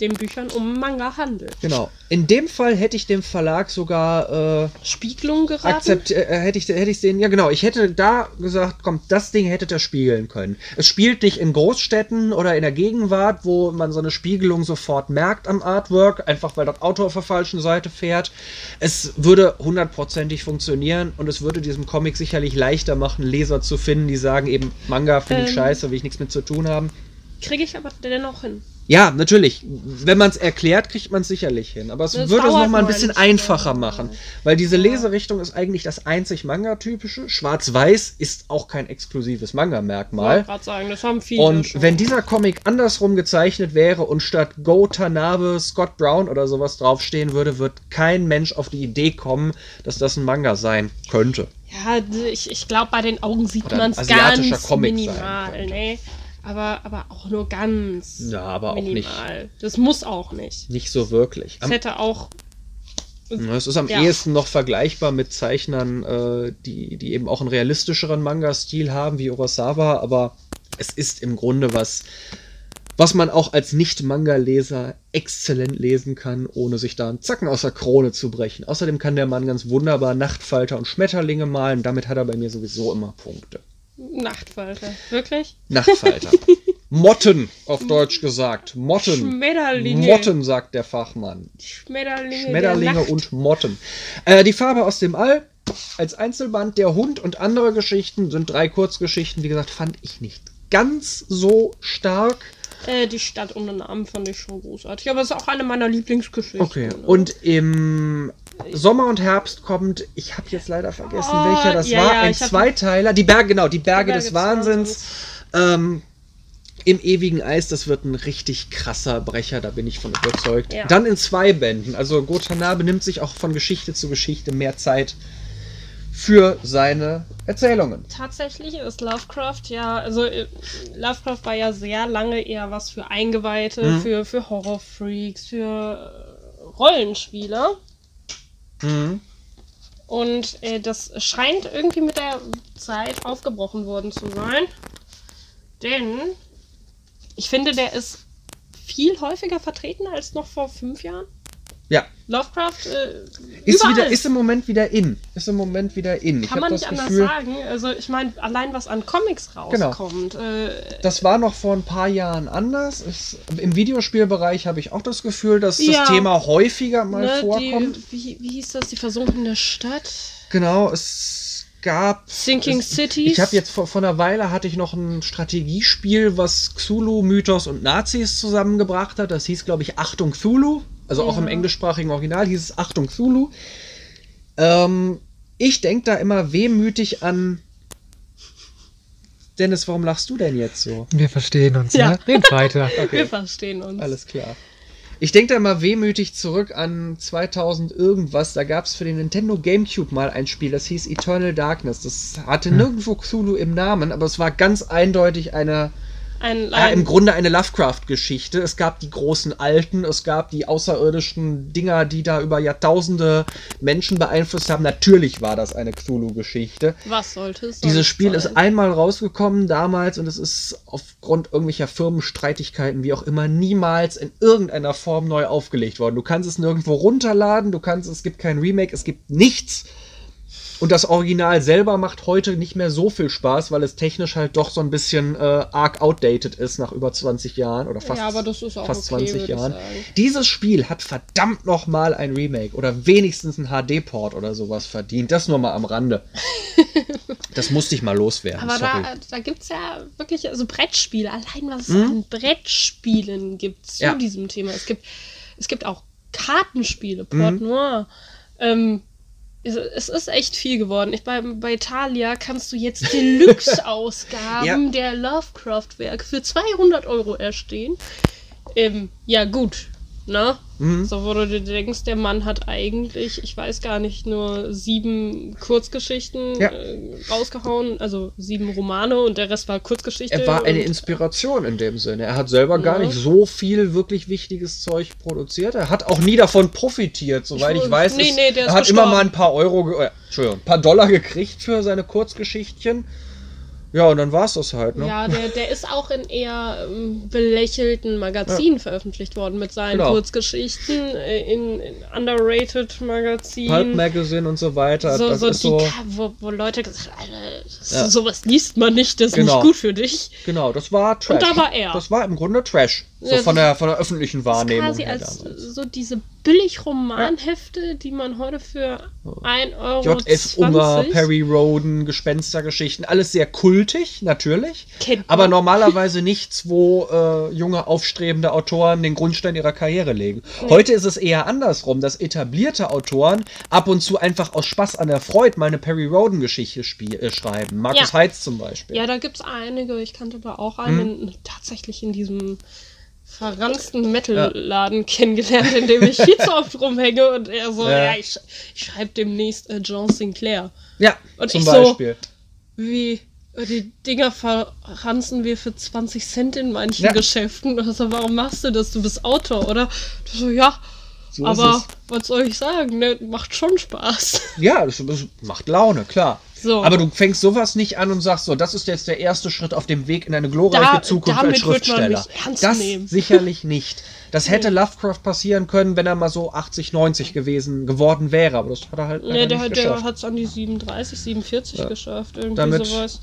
den Büchern um Manga handelt. Genau. In dem Fall hätte ich dem Verlag sogar äh, Spiegelung geraten. Akzept, äh, hätte ich hätte ich den ja genau, ich hätte da gesagt, kommt das Ding hätte der spiegeln können. Es spielt nicht in Großstädten oder in der Gegenwart, wo man so eine Spiegelung sofort merkt am Artwork, einfach weil das Auto auf der falschen Seite fährt. Es würde hundertprozentig funktionieren und es würde diesem Comic sicherlich leichter machen, Leser zu finden, die sagen eben Manga finde ähm, ich scheiße, will ich nichts mit zu tun haben. Kriege ich aber dennoch hin. Ja, natürlich. Wenn man es erklärt, kriegt man es sicherlich hin. Aber es das würde es nochmal ein bisschen einfacher machen. Weil diese Leserichtung ist eigentlich das einzig Manga-typische. Schwarz-Weiß ist auch kein exklusives Manga-Merkmal. Ich sagen, das haben viele. Und schon. wenn dieser Comic andersrum gezeichnet wäre und statt Go Tanabe Scott Brown oder sowas draufstehen würde, wird kein Mensch auf die Idee kommen, dass das ein Manga sein könnte. Ja, ich, ich glaube, bei den Augen sieht man es ganz minimal. Nee aber, aber auch nur ganz ja, aber minimal. Auch nicht, das muss auch nicht. Nicht so wirklich. Es hätte auch. Es ist am ja. ehesten noch vergleichbar mit Zeichnern, äh, die, die eben auch einen realistischeren Manga-Stil haben, wie Urasawa, aber es ist im Grunde was, was man auch als Nicht-Manga-Leser exzellent lesen kann, ohne sich da einen Zacken aus der Krone zu brechen. Außerdem kann der Mann ganz wunderbar Nachtfalter und Schmetterlinge malen, damit hat er bei mir sowieso immer Punkte. Nachtfalter. Wirklich? Nachtfalter. Motten, auf Deutsch gesagt. Motten. Schmetterlinge. Motten, sagt der Fachmann. Schmetterlinge. Schmetterlinge und Motten. Äh, die Farbe aus dem All als Einzelband, der Hund und andere Geschichten sind drei Kurzgeschichten. Wie gesagt, fand ich nicht ganz so stark. Äh, die Stadt ohne Namen fand ich schon großartig, aber es ist auch eine meiner Lieblingsgeschichten. Okay. Ne? Und im Sommer und Herbst kommt, ich habe jetzt leider vergessen, oh, welcher das ja, war, ja, ein Zweiteiler. Die Berge, genau, die Berge, die Berge des, Wahnsinns. Wahnsinns. Ähm, im ewigen Eis, das wird ein richtig krasser Brecher, da bin ich von überzeugt. Ja. Dann in zwei Bänden. Also Gotanabe nimmt sich auch von Geschichte zu Geschichte mehr Zeit für seine Erzählungen. Tatsächlich ist Lovecraft ja, also äh, Lovecraft war ja sehr lange eher was für Eingeweihte, mhm. für, für Horrorfreaks, für äh, Rollenspieler. Mhm. Und äh, das scheint irgendwie mit der Zeit aufgebrochen worden zu sein. Denn ich finde, der ist viel häufiger vertreten als noch vor fünf Jahren. Ja. Lovecraft äh, ist, wieder, ist im Moment wieder in. Ist im Moment wieder in. Kann man nicht anders Gefühl, sagen. Also ich meine, allein was an Comics genau. rauskommt. Genau. Äh, das war noch vor ein paar Jahren anders. Es, Im Videospielbereich habe ich auch das Gefühl, dass ja, das Thema häufiger mal ne, vorkommt. Die, wie, wie hieß das? Die versunkene Stadt? Genau, es gab. Sinking es, Cities. Ich habe jetzt vor, vor einer Weile hatte ich noch ein Strategiespiel, was Xulu, Mythos und Nazis zusammengebracht hat. Das hieß, glaube ich, Achtung Xulu. Also auch im englischsprachigen Original hieß es Achtung Zulu. Ähm, ich denke da immer wehmütig an. Dennis, warum lachst du denn jetzt so? Wir verstehen uns, ja. Ne? Red weiter. Okay. Wir verstehen uns. Alles klar. Ich denke da immer wehmütig zurück an 2000 irgendwas. Da gab es für den Nintendo GameCube mal ein Spiel, das hieß Eternal Darkness. Das hatte hm. nirgendwo Cthulhu im Namen, aber es war ganz eindeutig eine ein, ein ja, im Grunde eine Lovecraft-Geschichte. Es gab die großen Alten, es gab die außerirdischen Dinger, die da über Jahrtausende Menschen beeinflusst haben. Natürlich war das eine Cthulhu-Geschichte. Was sollte es? Dieses Spiel sein? ist einmal rausgekommen damals und es ist aufgrund irgendwelcher Firmenstreitigkeiten, wie auch immer, niemals in irgendeiner Form neu aufgelegt worden. Du kannst es nirgendwo runterladen, du kannst, es gibt kein Remake, es gibt nichts. Und das Original selber macht heute nicht mehr so viel Spaß, weil es technisch halt doch so ein bisschen äh, arg outdated ist nach über 20 Jahren oder fast, ja, fast okay, 20 Jahren. Dieses Spiel hat verdammt noch mal ein Remake oder wenigstens ein HD-Port oder sowas verdient. Das nur mal am Rande. das musste ich mal loswerden. Aber Sorry. da, da gibt es ja wirklich also Brettspiele. Allein was es hm? an Brettspielen gibt zu ja. diesem Thema. Es gibt, es gibt auch Kartenspiele, Port hm? Noir. Ähm, es ist echt viel geworden. Ich, bei, bei Italia kannst du jetzt Deluxe-Ausgaben ja. der Lovecraft-Werke für 200 Euro erstehen. Ähm, ja, gut. Ne? Mhm. So, wo du dir denkst, der Mann hat eigentlich, ich weiß gar nicht, nur sieben Kurzgeschichten ja. äh, rausgehauen, also sieben Romane und der Rest war Kurzgeschichte. Er war eine Inspiration in dem Sinne. Er hat selber ja. gar nicht so viel wirklich wichtiges Zeug produziert. Er hat auch nie davon profitiert, soweit ich, ich weiß. Nee, nee, er hat gestorben. immer mal ein paar Euro, äh, Entschuldigung, ein paar Dollar gekriegt für seine Kurzgeschichtchen. Ja, und dann war es das halt, ne? Ja, der, der ist auch in eher ähm, belächelten Magazinen ja. veröffentlicht worden mit seinen genau. Kurzgeschichten, äh, in, in underrated Magazinen. Pulp Magazine und so weiter. So, das so ist so wo, wo Leute gesagt haben, ja. sowas liest man nicht, das ist genau. nicht gut für dich. Genau, das war Trash. Und da war er. Das war im Grunde Trash. So ja, von, der, von der öffentlichen Wahrnehmung. Quasi als so diese billig Romanhefte, ja. die man heute für 1 Euro. J.F. Unger, Perry Roden, Gespenstergeschichten, alles sehr kultig, natürlich. Kennt aber normalerweise nichts, wo äh, junge, aufstrebende Autoren den Grundstein ihrer Karriere legen. Nee. Heute ist es eher andersrum, dass etablierte Autoren ab und zu einfach aus Spaß an der Freude mal eine Perry Roden-Geschichte äh, schreiben. Markus ja. Heitz zum Beispiel. Ja, da gibt es einige. Ich kannte da auch einen, hm. tatsächlich in diesem verransten Metal-Laden ja. kennengelernt, in dem ich viel zu oft rumhänge und er so, ja, ja ich, ich schreibe demnächst äh, John Sinclair. Ja, und zum ich Beispiel. So, wie, die Dinger verranzen wir für 20 Cent in manchen ja. Geschäften. Also, warum machst du das? Du bist Autor, oder? Du so, ja. So aber was soll ich sagen? Ne? Macht schon Spaß. Ja, das, das macht Laune, klar. So. Aber du fängst sowas nicht an und sagst so, das ist jetzt der erste Schritt auf dem Weg in eine glorreiche da, Zukunft als Schriftsteller. das nehmen. sicherlich nicht. Das hätte Lovecraft passieren können, wenn er mal so 80, 90 gewesen geworden wäre, aber das hat er halt nee, der, nicht der hat es an die 37, 47 ja. geschafft, irgendwie Damit sowas.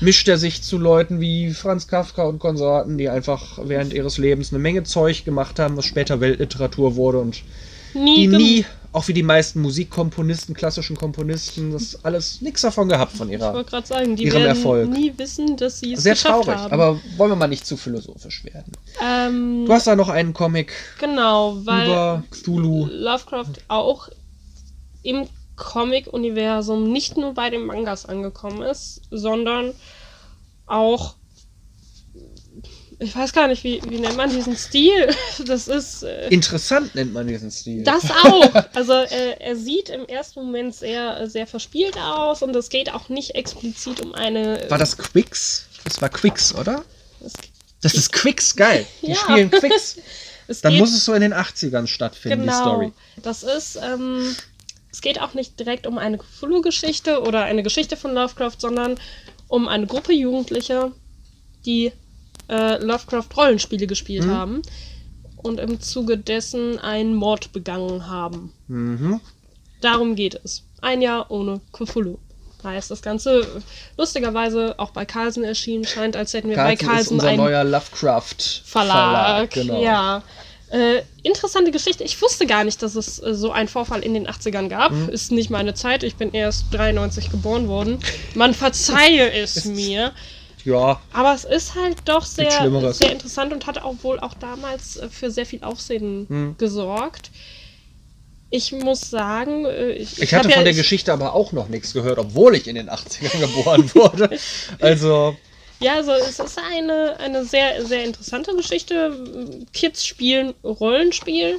Mischt er sich zu Leuten wie Franz Kafka und Konsorten, die einfach während ihres Lebens eine Menge Zeug gemacht haben, was später Weltliteratur wurde und nie, die nie auch wie die meisten Musikkomponisten, klassischen Komponisten, das alles nichts davon gehabt von ihrer, ich gerade sagen, die ihrem Erfolg. nie wissen, dass sie es Sehr traurig, haben. aber wollen wir mal nicht zu philosophisch werden. Ähm, du hast da noch einen Comic genau, weil über Cthulhu. Lovecraft auch im Comic-Universum nicht nur bei den Mangas angekommen ist, sondern auch ich weiß gar nicht, wie, wie nennt man diesen Stil? Das ist. Äh, Interessant nennt man diesen Stil. Das auch. Also äh, er sieht im ersten Moment sehr, sehr verspielt aus und es geht auch nicht explizit um eine. War das Quicks? Das war Quicks, oder? Das, das ist Quicks, geil. Die ja. spielen Quicks. Dann muss es so in den 80ern stattfinden, genau. die Story. Das ist. Ähm, es geht auch nicht direkt um eine Cthulhu-Geschichte oder eine Geschichte von Lovecraft, sondern um eine Gruppe Jugendlicher, die äh, Lovecraft-Rollenspiele gespielt mhm. haben und im Zuge dessen einen Mord begangen haben. Mhm. Darum geht es. Ein Jahr ohne Cthulhu. Heißt das Ganze lustigerweise auch bei Carlsen erschienen, scheint, als hätten wir Carlsen bei Carlsen ist unser neuer Lovecraft Verlag. Verlag genau. Ja. Äh, interessante Geschichte. Ich wusste gar nicht, dass es äh, so einen Vorfall in den 80ern gab. Mhm. Ist nicht meine Zeit. Ich bin erst 93 geboren worden. Man verzeihe es mir. Ja. Aber es ist halt doch sehr, sehr interessant und hat auch wohl auch damals äh, für sehr viel Aufsehen hm. gesorgt. Ich muss sagen, äh, ich, ich hatte von ja, der Geschichte aber auch noch nichts gehört, obwohl ich in den 80ern geboren wurde. Also. Ja, also es ist eine, eine sehr, sehr interessante Geschichte. Kids spielen Rollenspiel.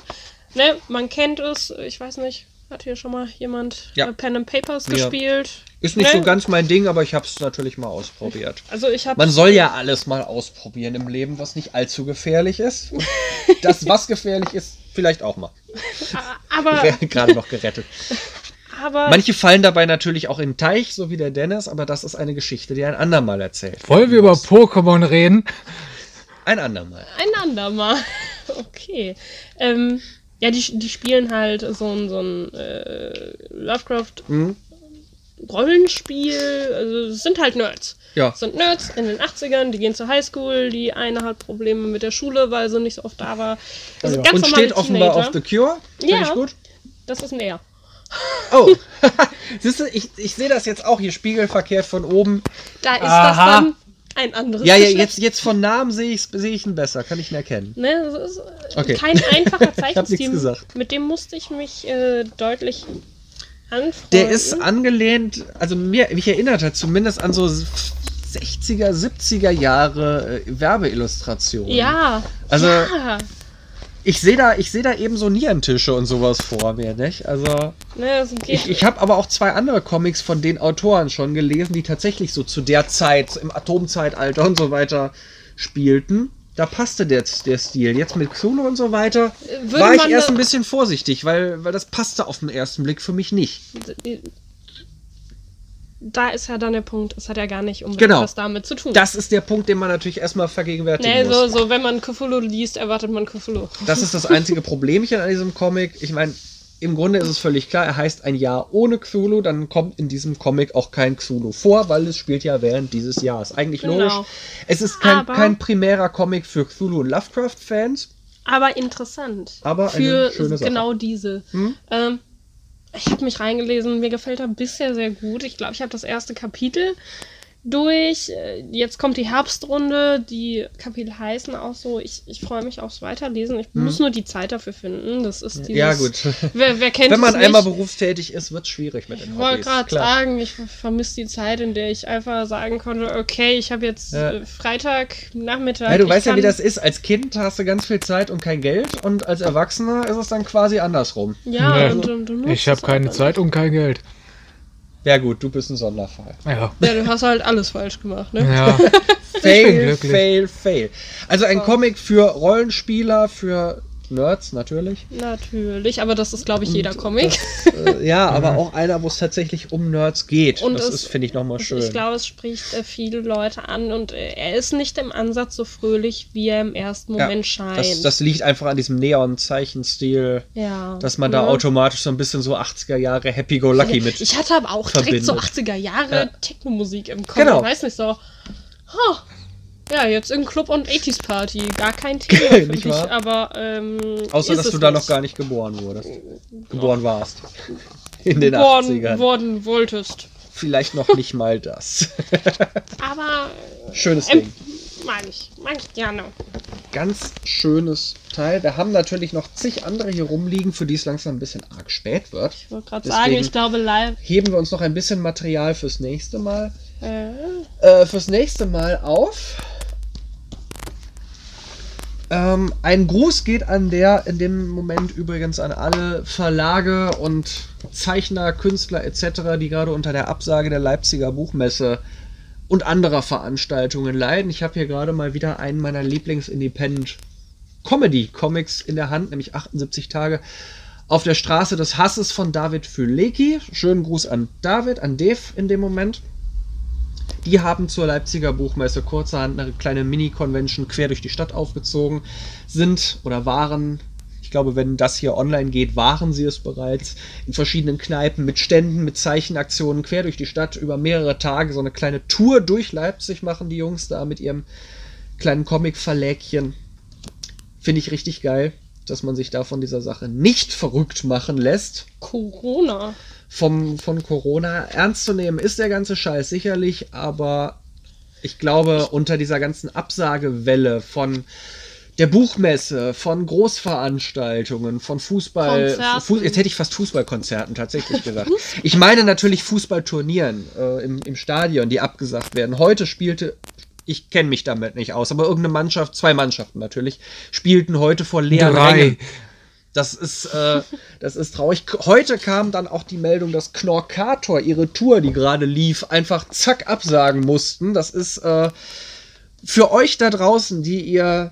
Ne, man kennt es, ich weiß nicht, hat hier schon mal jemand ja. Pen and Papers ja. gespielt? Ist nicht ne? so ganz mein Ding, aber ich habe es natürlich mal ausprobiert. Also ich Man soll ja alles mal ausprobieren im Leben, was nicht allzu gefährlich ist. das, was gefährlich ist, vielleicht auch mal. Aber gerade noch gerettet. Aber Manche fallen dabei natürlich auch in den Teich, so wie der Dennis, aber das ist eine Geschichte, die ein andermal erzählt. Wollen wir über Pokémon reden? Ein andermal. Ein andermal. Okay. Ähm, ja, die, die spielen halt so ein, so ein äh, Lovecraft mhm. Rollenspiel. Also es sind halt Nerds. Ja. Es sind Nerds in den 80ern, die gehen zur Highschool, die eine hat Probleme mit der Schule, weil sie nicht so oft da war. Also ja. Und steht offenbar auf The Cure. Ja. Ich gut. Das ist ein Er. Oh, siehst du, ich, ich sehe das jetzt auch hier spiegelverkehrt von oben. Da ist Aha. das dann ein anderes Ja, ja jetzt, jetzt von Namen sehe ich seh ich ihn besser, kann ich ihn erkennen. Ne, das ist okay. kein einfacher Zeichenstil. Mit dem musste ich mich äh, deutlich anfreunden. Der ist angelehnt, also mir, mich erinnert er zumindest an so 60er, 70er Jahre äh, Werbeillustrationen. Ja. Also ja ich sehe da, ich da eben so Nierentische und sowas vor mir, nicht? Also. Ne, ich ich habe aber auch zwei andere Comics von den Autoren schon gelesen, die tatsächlich so zu der Zeit, im Atomzeitalter und so weiter spielten. Da passte der, der Stil. Jetzt mit Cthulhu und so weiter Würde war ich erst ein bisschen vorsichtig, weil, weil das passte auf den ersten Blick für mich nicht da ist ja dann der Punkt, es hat ja gar nicht unbedingt genau. was damit zu tun. Das ist der Punkt, den man natürlich erstmal vergegenwärtigen nee, muss. So, so, wenn man Cthulhu liest, erwartet man Cthulhu. Das ist das einzige Problemchen an diesem Comic. Ich meine, im Grunde ist es völlig klar, er heißt ein Jahr ohne Cthulhu, dann kommt in diesem Comic auch kein Cthulhu vor, weil es spielt ja während dieses Jahres. Eigentlich genau. logisch. Es ist kein, kein primärer Comic für Cthulhu und Lovecraft-Fans. Aber interessant. Aber für genau diese. Hm? Ähm, ich habe mich reingelesen, mir gefällt er bisher sehr gut. Ich glaube, ich habe das erste Kapitel durch. Äh, jetzt kommt die Herbstrunde. Die Kapitel heißen auch so. Ich, ich freue mich aufs Weiterlesen. Ich hm. muss nur die Zeit dafür finden. Das ist dieses, Ja, gut. Wer, wer kennt Wenn man einmal berufstätig ist, wird es schwierig mit den Ich wollte gerade sagen, ich vermisse die Zeit, in der ich einfach sagen konnte, okay, ich habe jetzt ja. äh, Freitag, Nachmittag. Ja, du weißt ja, wie das ist. Als Kind hast du ganz viel Zeit und kein Geld und als Erwachsener ist es dann quasi andersrum. Ja, nee. und, und, und Ich habe keine Zeit und kein Geld. Ja gut, du bist ein Sonderfall. Ja. Ja, du hast halt alles falsch gemacht, ne? Ja. fail, fail, fail. Also ein Comic für Rollenspieler, für Nerds, natürlich. Natürlich, aber das ist, glaube ich, und jeder Comic. Das, äh, ja, aber auch einer, wo es tatsächlich um Nerds geht. Und das es, ist, finde ich, nochmal schön. Ich glaube, es spricht äh, viele Leute an und äh, er ist nicht im Ansatz so fröhlich, wie er im ersten Moment ja, scheint. Das, das, liegt einfach an diesem Neon-Zeichenstil, ja. dass man ja. da automatisch so ein bisschen so 80er Jahre Happy-Go-Lucky mit. Ich hatte aber auch verbindet. direkt so 80er Jahre ja. Techno-Musik im Kopf. Genau. Ich weiß nicht so. Oh, Ja, jetzt in Club und 80s Party. Gar kein Thema für dich, aber. Ähm, Außer, dass du da noch gar nicht geboren wurdest. Geboren warst. In den geboren 80ern. worden wolltest. Vielleicht noch nicht mal das. aber. Schönes ähm, Ding. Mag ich. Mag ich gerne. Ganz schönes Teil. Wir haben natürlich noch zig andere hier rumliegen, für die es langsam ein bisschen arg spät wird. Ich wollte gerade sagen, ich glaube live. Heben wir uns noch ein bisschen Material fürs nächste Mal. Äh. Äh, fürs nächste Mal auf. Ähm, ein Gruß geht an der in dem Moment übrigens an alle Verlage und Zeichner, Künstler etc., die gerade unter der Absage der Leipziger Buchmesse und anderer Veranstaltungen leiden. Ich habe hier gerade mal wieder einen meiner Lieblings-Independent Comedy Comics in der Hand, nämlich 78 Tage auf der Straße des Hasses von David Fülecki. Schönen Gruß an David, an Dave in dem Moment. Die haben zur Leipziger Buchmesse kurzerhand eine kleine Mini-Convention quer durch die Stadt aufgezogen, sind oder waren, ich glaube, wenn das hier online geht, waren sie es bereits, in verschiedenen Kneipen mit Ständen, mit Zeichenaktionen quer durch die Stadt über mehrere Tage. So eine kleine Tour durch Leipzig machen die Jungs da mit ihrem kleinen Comic-Verlägchen. Finde ich richtig geil, dass man sich da von dieser Sache nicht verrückt machen lässt. Corona vom, von Corona ernst zu nehmen ist der ganze Scheiß sicherlich, aber ich glaube, unter dieser ganzen Absagewelle von der Buchmesse, von Großveranstaltungen, von Fußball. Fu jetzt hätte ich fast Fußballkonzerten tatsächlich gesagt. Ich meine natürlich Fußballturnieren äh, im, im Stadion, die abgesagt werden. Heute spielte ich kenne mich damit nicht aus, aber irgendeine Mannschaft, zwei Mannschaften natürlich, spielten heute vor leeren Drei. Rängen. Das ist, äh, das ist traurig. Heute kam dann auch die Meldung, dass Knorkator ihre Tour, die gerade lief, einfach zack absagen mussten. Das ist äh, für euch da draußen, die ihr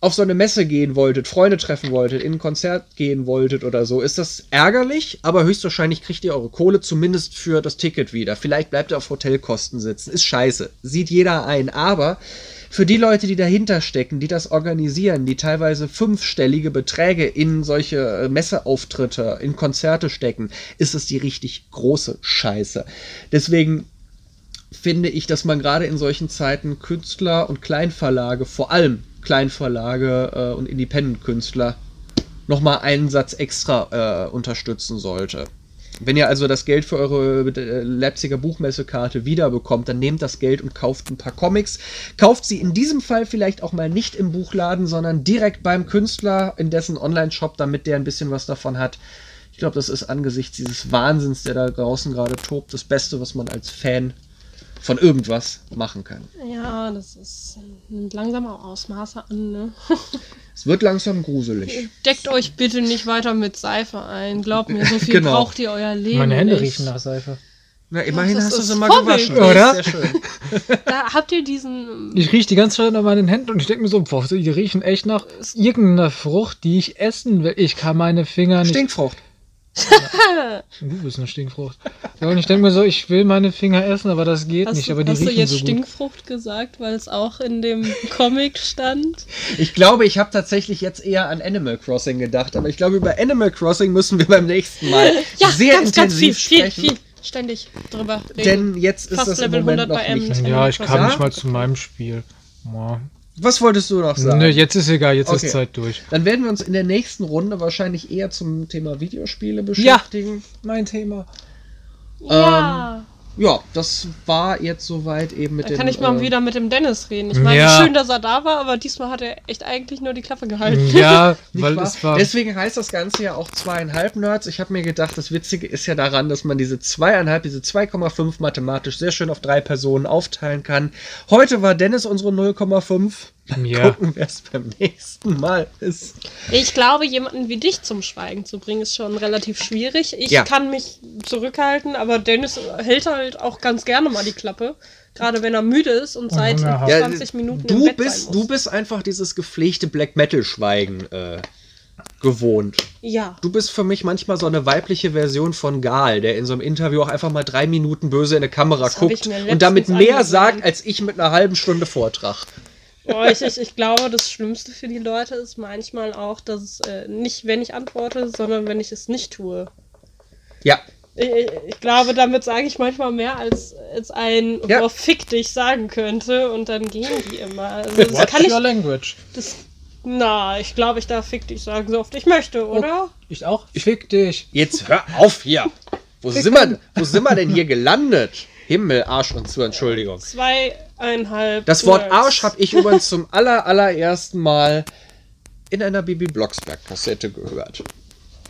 auf so eine Messe gehen wolltet, Freunde treffen wolltet, in ein Konzert gehen wolltet oder so, ist das ärgerlich, aber höchstwahrscheinlich kriegt ihr eure Kohle zumindest für das Ticket wieder. Vielleicht bleibt ihr auf Hotelkosten sitzen. Ist scheiße. Sieht jeder ein. Aber für die Leute, die dahinter stecken, die das organisieren, die teilweise fünfstellige Beträge in solche äh, Messeauftritte, in Konzerte stecken, ist es die richtig große Scheiße. Deswegen finde ich, dass man gerade in solchen Zeiten Künstler und Kleinverlage, vor allem Kleinverlage äh, und Independent-Künstler, nochmal einen Satz extra äh, unterstützen sollte. Wenn ihr also das Geld für eure äh, Leipziger Buchmessekarte wiederbekommt, dann nehmt das Geld und kauft ein paar Comics. Kauft sie in diesem Fall vielleicht auch mal nicht im Buchladen, sondern direkt beim Künstler in dessen Online-Shop, damit der ein bisschen was davon hat. Ich glaube, das ist angesichts dieses Wahnsinns, der da draußen gerade tobt, das Beste, was man als Fan von irgendwas machen kann. Ja, das ist nimmt langsam auch Ausmaße an, ne? es wird langsam gruselig. Deckt euch bitte nicht weiter mit Seife ein. Glaubt mir, so viel genau. braucht ihr euer Leben. Meine Hände nicht. riechen nach Seife. Na, immerhin hast du sie mal gewaschen. Oder? Sehr schön. Da habt ihr diesen. Ich rieche die ganze Zeit an meinen Händen und ich denke mir so, boah, die riechen echt nach irgendeiner Frucht, die ich essen will. Ich kann meine Finger nicht. Stinkfrucht. Du bist eine Stinkfrucht. Ja, und ich denke mir so, ich will meine Finger essen, aber das geht hast nicht. Aber die hast du jetzt so Stinkfrucht gesagt, weil es auch in dem Comic stand? Ich glaube, ich habe tatsächlich jetzt eher an Animal Crossing gedacht, aber ich glaube, über Animal Crossing müssen wir beim nächsten Mal ja, sehr ganz, intensiv ganz viel, sprechen. Viel, viel ständig drüber reden. Denn jetzt ist Fast das Level im Moment 100 noch nicht. Ja, ich kam nicht mal zu meinem Spiel. Ja. Was wolltest du noch sagen? Nö, jetzt ist egal, jetzt okay. ist Zeit durch. Dann werden wir uns in der nächsten Runde wahrscheinlich eher zum Thema Videospiele beschäftigen. Ja, mein Thema. Ja. Ähm, ja, das war jetzt soweit eben mit da dem. Kann ich mal äh, wieder mit dem Dennis reden? Ich meine, ja. schön, dass er da war, aber diesmal hat er echt eigentlich nur die Klappe gehalten. Ja, weil es war. Deswegen heißt das Ganze ja auch zweieinhalb Nerds. Ich habe mir gedacht, das Witzige ist ja daran, dass man diese zweieinhalb, diese 2,5 mathematisch sehr schön auf drei Personen aufteilen kann. Heute war Dennis unsere 0,5. Ja. Gucken, wer es beim nächsten Mal ist. Ich glaube, jemanden wie dich zum Schweigen zu bringen, ist schon relativ schwierig. Ich ja. kann mich zurückhalten, aber Dennis hält halt auch ganz gerne mal die Klappe. Gerade wenn er müde ist und seit ja, 20 Minuten du im Bett bist, Du bist einfach dieses gepflegte Black Metal-Schweigen äh, gewohnt. Ja. Du bist für mich manchmal so eine weibliche Version von Gal, der in so einem Interview auch einfach mal drei Minuten böse in eine Kamera das guckt und damit mehr sagt, als ich mit einer halben Stunde Vortrag. Oh, ich, ich, ich, glaube, das Schlimmste für die Leute ist manchmal auch, dass es äh, nicht, wenn ich antworte, sondern wenn ich es nicht tue. Ja. Ich, ich, glaube, damit sage ich manchmal mehr als, als ein ja. oh, Fick dich sagen könnte und dann gehen die immer. Also, das Watch kann your ich, language. Das, na, ich glaube, ich darf Fick dich sagen, so oft ich möchte, oh, oder? Oh, ich auch. Ich fick dich. Jetzt hör auf hier. Wo sind, wir, wo sind wir denn hier gelandet? Himmel, Arsch und zu, Entschuldigung. Zweieinhalb. Das Wort Arsch habe ich übrigens zum aller, allerersten Mal in einer Bibi Blocksberg-Kassette gehört.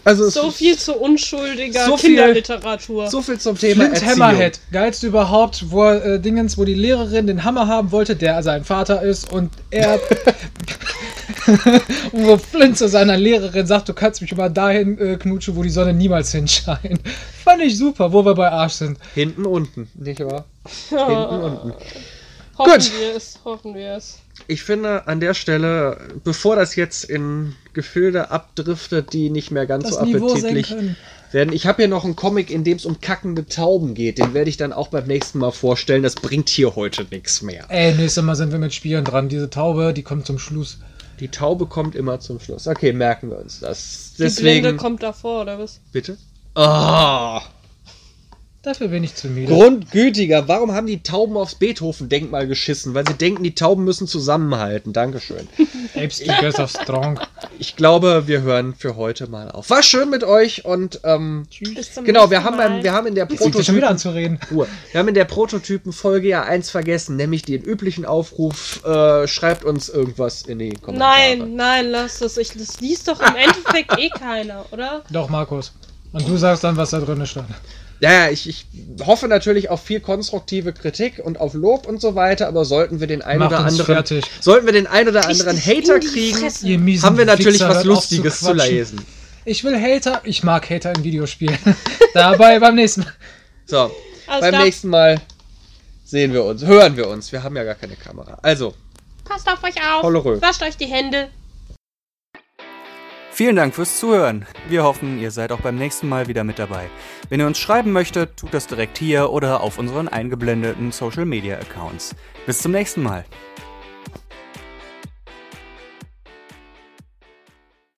Also so viel zu unschuldiger so Kinderliteratur. Viel, so viel zum Thema Flint Erziehung. Hammerhead, geilste überhaupt, wo äh, Dingens, wo die Lehrerin den Hammer haben wollte, der sein Vater ist und er wo Flint zu seiner Lehrerin sagt, du kannst mich immer dahin äh, knutschen, wo die Sonne niemals hinscheint. Fand ich super, wo wir bei Arsch sind. Hinten unten, nicht wahr? Hinten unten. Hoffen Gut. wir es, hoffen wir es. Ich finde an der Stelle, bevor das jetzt in Gefilde abdriftet, die nicht mehr ganz das so appetitlich werden. Ich habe hier noch einen Comic, in dem es um kackende Tauben geht. Den werde ich dann auch beim nächsten Mal vorstellen. Das bringt hier heute nichts mehr. Ey, nächstes Mal sind wir mit Spielen dran. Diese Taube, die kommt zum Schluss. Die Taube kommt immer zum Schluss. Okay, merken wir uns das. Deswegen, die Blinde kommt davor, oder was? Bitte? Ah. Oh. Dafür bin ich zu müde. Grundgütiger, warum haben die Tauben aufs Beethoven-Denkmal geschissen? Weil sie denken, die Tauben müssen zusammenhalten. Dankeschön. Apes together strong. Ich glaube, wir hören für heute mal auf. War schön mit euch und ähm, genau, wir haben, beim, wir haben in der Prototypen schon wieder anzureden. Ruhe. Wir haben in der Prototypen-Folge ja eins vergessen, nämlich den üblichen Aufruf, äh, schreibt uns irgendwas in die Kommentare. Nein, nein, lass das. Ich, das liest doch im Endeffekt eh keiner, oder? Doch, Markus. Und du sagst dann, was da drin stand. Ja, ich, ich hoffe natürlich auf viel konstruktive Kritik und auf Lob und so weiter, aber sollten wir den einen oder anderen fertig. sollten wir den ein oder anderen Hater kriegen, haben wir natürlich Wichser was Lustiges zu, zu lesen. Ich will Hater, ich mag Hater in Videospielen. Dabei beim nächsten Mal. So, Alles beim klar. nächsten Mal sehen wir uns, hören wir uns. Wir haben ja gar keine Kamera. Also, passt auf euch auf. Wascht euch die Hände. Vielen Dank fürs Zuhören. Wir hoffen, ihr seid auch beim nächsten Mal wieder mit dabei. Wenn ihr uns schreiben möchtet, tut das direkt hier oder auf unseren eingeblendeten Social Media Accounts. Bis zum nächsten Mal.